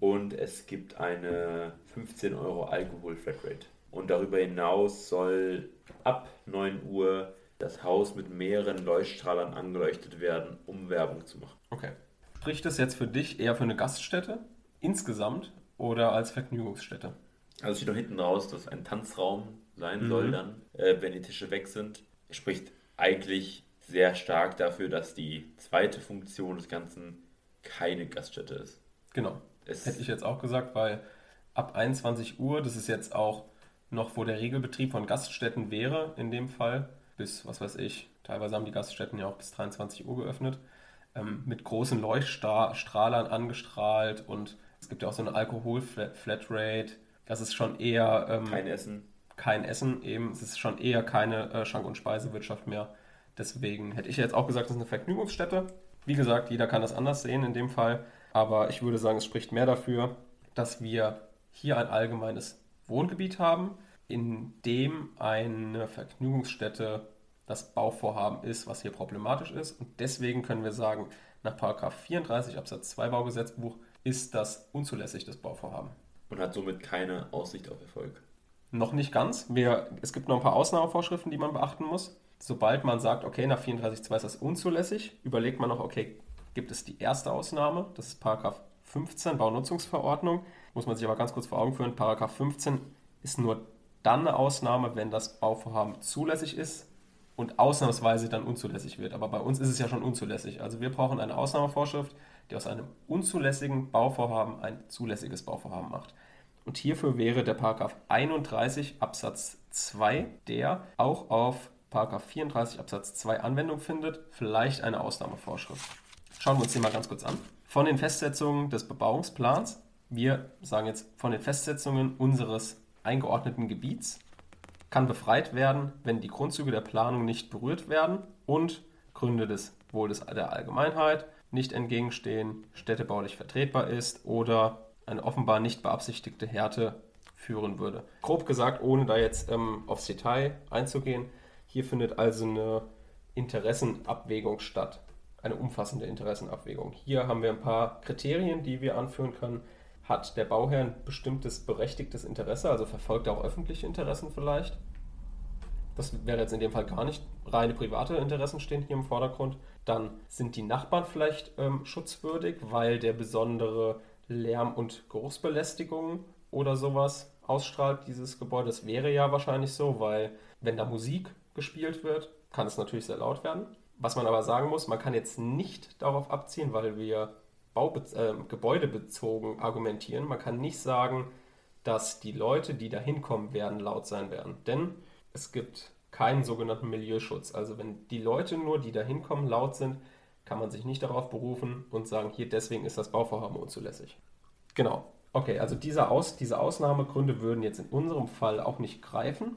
und es gibt eine 15 Euro Alkohol-Flatrate. Und darüber hinaus soll ab 9 Uhr das Haus mit mehreren Leuchtstrahlern angeleuchtet werden, um Werbung zu machen. Okay. Spricht das jetzt für dich eher für eine Gaststätte insgesamt oder als Vergnügungsstätte? Also steht noch hinten raus, dass ein Tanzraum sein Mhm. soll dann, äh, wenn die Tische weg sind. Spricht eigentlich sehr stark dafür, dass die zweite Funktion des Ganzen keine Gaststätte ist. Genau. Es- Hätte ich jetzt auch gesagt, weil ab 21 Uhr, das ist jetzt auch noch, wo der Regelbetrieb von Gaststätten wäre, in dem Fall, bis, was weiß ich, teilweise haben die Gaststätten ja auch bis 23 Uhr geöffnet, ähm, mit großen Leuchtstrahlern angestrahlt und es gibt ja auch so eine Alkohol-Flatrate. Das ist schon eher ähm, Kein Essen. kein Essen eben. Es ist schon eher keine äh, Schank- und Speisewirtschaft mehr. Deswegen hätte ich jetzt auch gesagt, das ist eine Vergnügungsstätte. Wie gesagt, jeder kann das anders sehen in dem Fall. Aber ich würde sagen, es spricht mehr dafür, dass wir hier ein allgemeines Wohngebiet haben, in dem eine Vergnügungsstätte das Bauvorhaben ist, was hier problematisch ist. Und deswegen können wir sagen, nach 34 Absatz 2 Baugesetzbuch ist das unzulässig, das Bauvorhaben. Und hat somit keine Aussicht auf Erfolg. Noch nicht ganz. Wir, es gibt noch ein paar Ausnahmevorschriften, die man beachten muss. Sobald man sagt, okay, nach 34.2 ist das unzulässig, überlegt man noch, okay, gibt es die erste Ausnahme? Das ist Paragraph 15 Baunutzungsverordnung. Muss man sich aber ganz kurz vor Augen führen. Paragraph 15 ist nur dann eine Ausnahme, wenn das Bauvorhaben zulässig ist und ausnahmsweise dann unzulässig wird. Aber bei uns ist es ja schon unzulässig. Also wir brauchen eine Ausnahmevorschrift, die aus einem unzulässigen Bauvorhaben ein zulässiges Bauvorhaben macht. Und hierfür wäre der Paragraph 31 Absatz 2, der auch auf Paragraph 34 Absatz 2 Anwendung findet, vielleicht eine Ausnahmevorschrift. Schauen wir uns den mal ganz kurz an. Von den Festsetzungen des Bebauungsplans, wir sagen jetzt von den Festsetzungen unseres eingeordneten Gebiets, kann befreit werden, wenn die Grundzüge der Planung nicht berührt werden und Gründe des Wohles der Allgemeinheit nicht entgegenstehen, städtebaulich vertretbar ist oder eine offenbar nicht beabsichtigte Härte führen würde. Grob gesagt, ohne da jetzt ähm, aufs Detail einzugehen, hier findet also eine Interessenabwägung statt, eine umfassende Interessenabwägung. Hier haben wir ein paar Kriterien, die wir anführen können. Hat der Bauherr ein bestimmtes berechtigtes Interesse, also verfolgt er auch öffentliche Interessen vielleicht? Das wäre jetzt in dem Fall gar nicht. Reine private Interessen stehen hier im Vordergrund. Dann sind die Nachbarn vielleicht ähm, schutzwürdig, weil der besondere Lärm- und Geruchsbelästigung oder sowas ausstrahlt, dieses Gebäude. Das wäre ja wahrscheinlich so, weil wenn da Musik gespielt wird, kann es natürlich sehr laut werden. Was man aber sagen muss, man kann jetzt nicht darauf abziehen, weil wir Baube äh, gebäudebezogen argumentieren. Man kann nicht sagen, dass die Leute, die da hinkommen werden, laut sein werden. Denn es gibt keinen sogenannten Milieuschutz. Also wenn die Leute nur, die da hinkommen, laut sind, kann man sich nicht darauf berufen und sagen, hier deswegen ist das Bauvorhaben unzulässig. Genau. Okay, also diese, Aus, diese Ausnahmegründe würden jetzt in unserem Fall auch nicht greifen.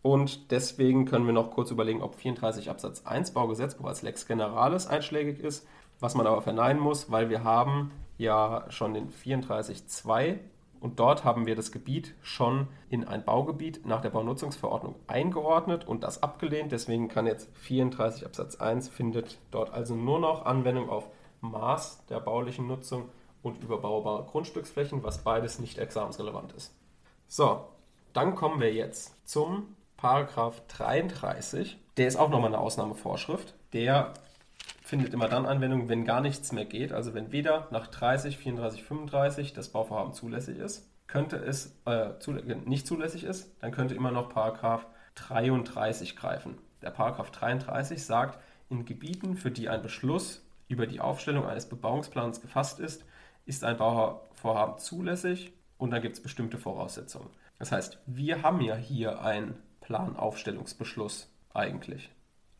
Und deswegen können wir noch kurz überlegen, ob 34 Absatz 1 Baugesetzbuch als Lex Generalis einschlägig ist, was man aber verneinen muss, weil wir haben ja schon den 34.2 und dort haben wir das Gebiet schon in ein Baugebiet nach der Baunutzungsverordnung eingeordnet und das abgelehnt. Deswegen kann jetzt 34 Absatz 1 findet dort also nur noch Anwendung auf Maß der baulichen Nutzung und überbaubare Grundstücksflächen, was beides nicht examensrelevant ist. So, dann kommen wir jetzt zum Paragraph 33. Der ist auch nochmal eine Ausnahmevorschrift. Der findet immer dann Anwendung, wenn gar nichts mehr geht. Also wenn weder nach 30, 34, 35 das Bauvorhaben zulässig ist, könnte es äh, zu, nicht zulässig ist, dann könnte immer noch Paragraph 33 greifen. Der Paragraph 33 sagt, in Gebieten, für die ein Beschluss über die Aufstellung eines Bebauungsplans gefasst ist, ist ein Bauvorhaben zulässig und dann gibt es bestimmte Voraussetzungen. Das heißt, wir haben ja hier einen Planaufstellungsbeschluss eigentlich.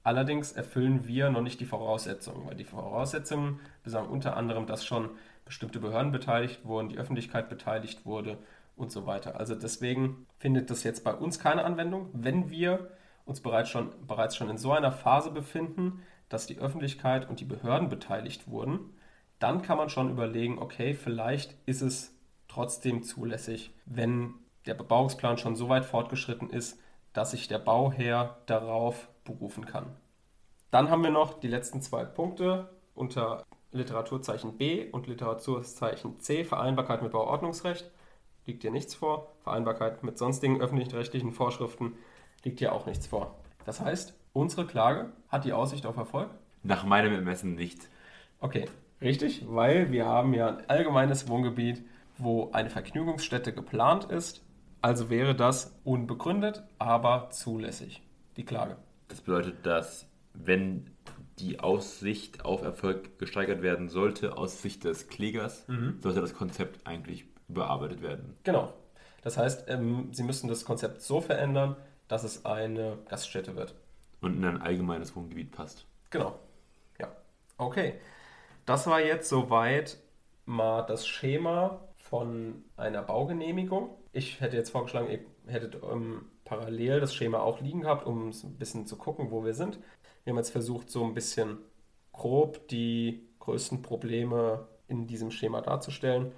Allerdings erfüllen wir noch nicht die Voraussetzungen, weil die Voraussetzungen besagen unter anderem, dass schon bestimmte Behörden beteiligt wurden, die Öffentlichkeit beteiligt wurde und so weiter. Also deswegen findet das jetzt bei uns keine Anwendung, wenn wir uns bereits schon, bereits schon in so einer Phase befinden, dass die Öffentlichkeit und die Behörden beteiligt wurden, dann kann man schon überlegen, okay, vielleicht ist es trotzdem zulässig, wenn der Bebauungsplan schon so weit fortgeschritten ist, dass sich der Bauherr darauf berufen kann. Dann haben wir noch die letzten zwei Punkte unter Literaturzeichen B und Literaturzeichen C, Vereinbarkeit mit Bauordnungsrecht. Liegt hier nichts vor. Vereinbarkeit mit sonstigen öffentlich rechtlichen Vorschriften liegt hier auch nichts vor. Das heißt, unsere Klage hat die Aussicht auf Erfolg? Nach meinem Ermessen nicht. Okay, richtig, weil wir haben ja ein allgemeines Wohngebiet, wo eine Vergnügungsstätte geplant ist. Also wäre das unbegründet, aber zulässig, die Klage. Das bedeutet, dass wenn die Aussicht auf Erfolg gesteigert werden sollte, aus Sicht des Klägers, sollte das Konzept eigentlich überarbeitet werden. Genau. Das heißt, ähm, sie müssen das Konzept so verändern, dass es eine Gaststätte wird. Und in ein allgemeines Wohngebiet passt. Genau. Ja. Okay. Das war jetzt soweit mal das Schema von einer Baugenehmigung. Ich hätte jetzt vorgeschlagen, ihr hättet ähm, parallel das Schema auch liegen gehabt, um ein bisschen zu gucken, wo wir sind. Wir haben jetzt versucht, so ein bisschen grob die größten Probleme in diesem Schema darzustellen.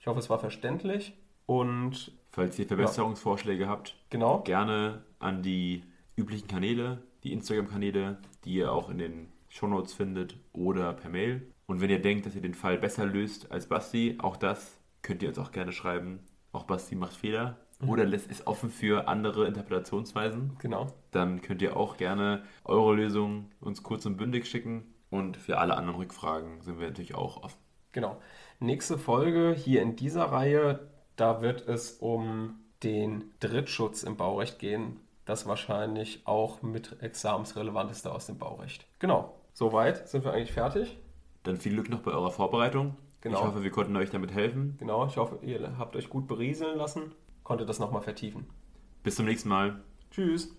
Ich hoffe, es war verständlich. Und Falls ihr Verbesserungsvorschläge habt, genau, gerne an die üblichen Kanäle, die Instagram-Kanäle, die ihr auch in den Shownotes findet oder per Mail. Und wenn ihr denkt, dass ihr den Fall besser löst als Basti, auch das könnt ihr uns auch gerne schreiben. Auch Basti macht Fehler oder lässt es offen für andere Interpretationsweisen. genau. Dann könnt ihr auch gerne eure Lösung uns kurz und bündig schicken. Und für alle anderen Rückfragen sind wir natürlich auch offen. Genau. Nächste Folge hier in dieser Reihe, da wird es um den Drittschutz im Baurecht gehen. Das wahrscheinlich auch mit examensrelevanteste aus dem Baurecht. Genau. Soweit sind wir eigentlich fertig. Dann viel Glück noch bei eurer Vorbereitung. Genau. Ich hoffe, wir konnten euch damit helfen. Genau, ich hoffe, ihr habt euch gut berieseln lassen, konntet das nochmal vertiefen. Bis zum nächsten Mal. Tschüss.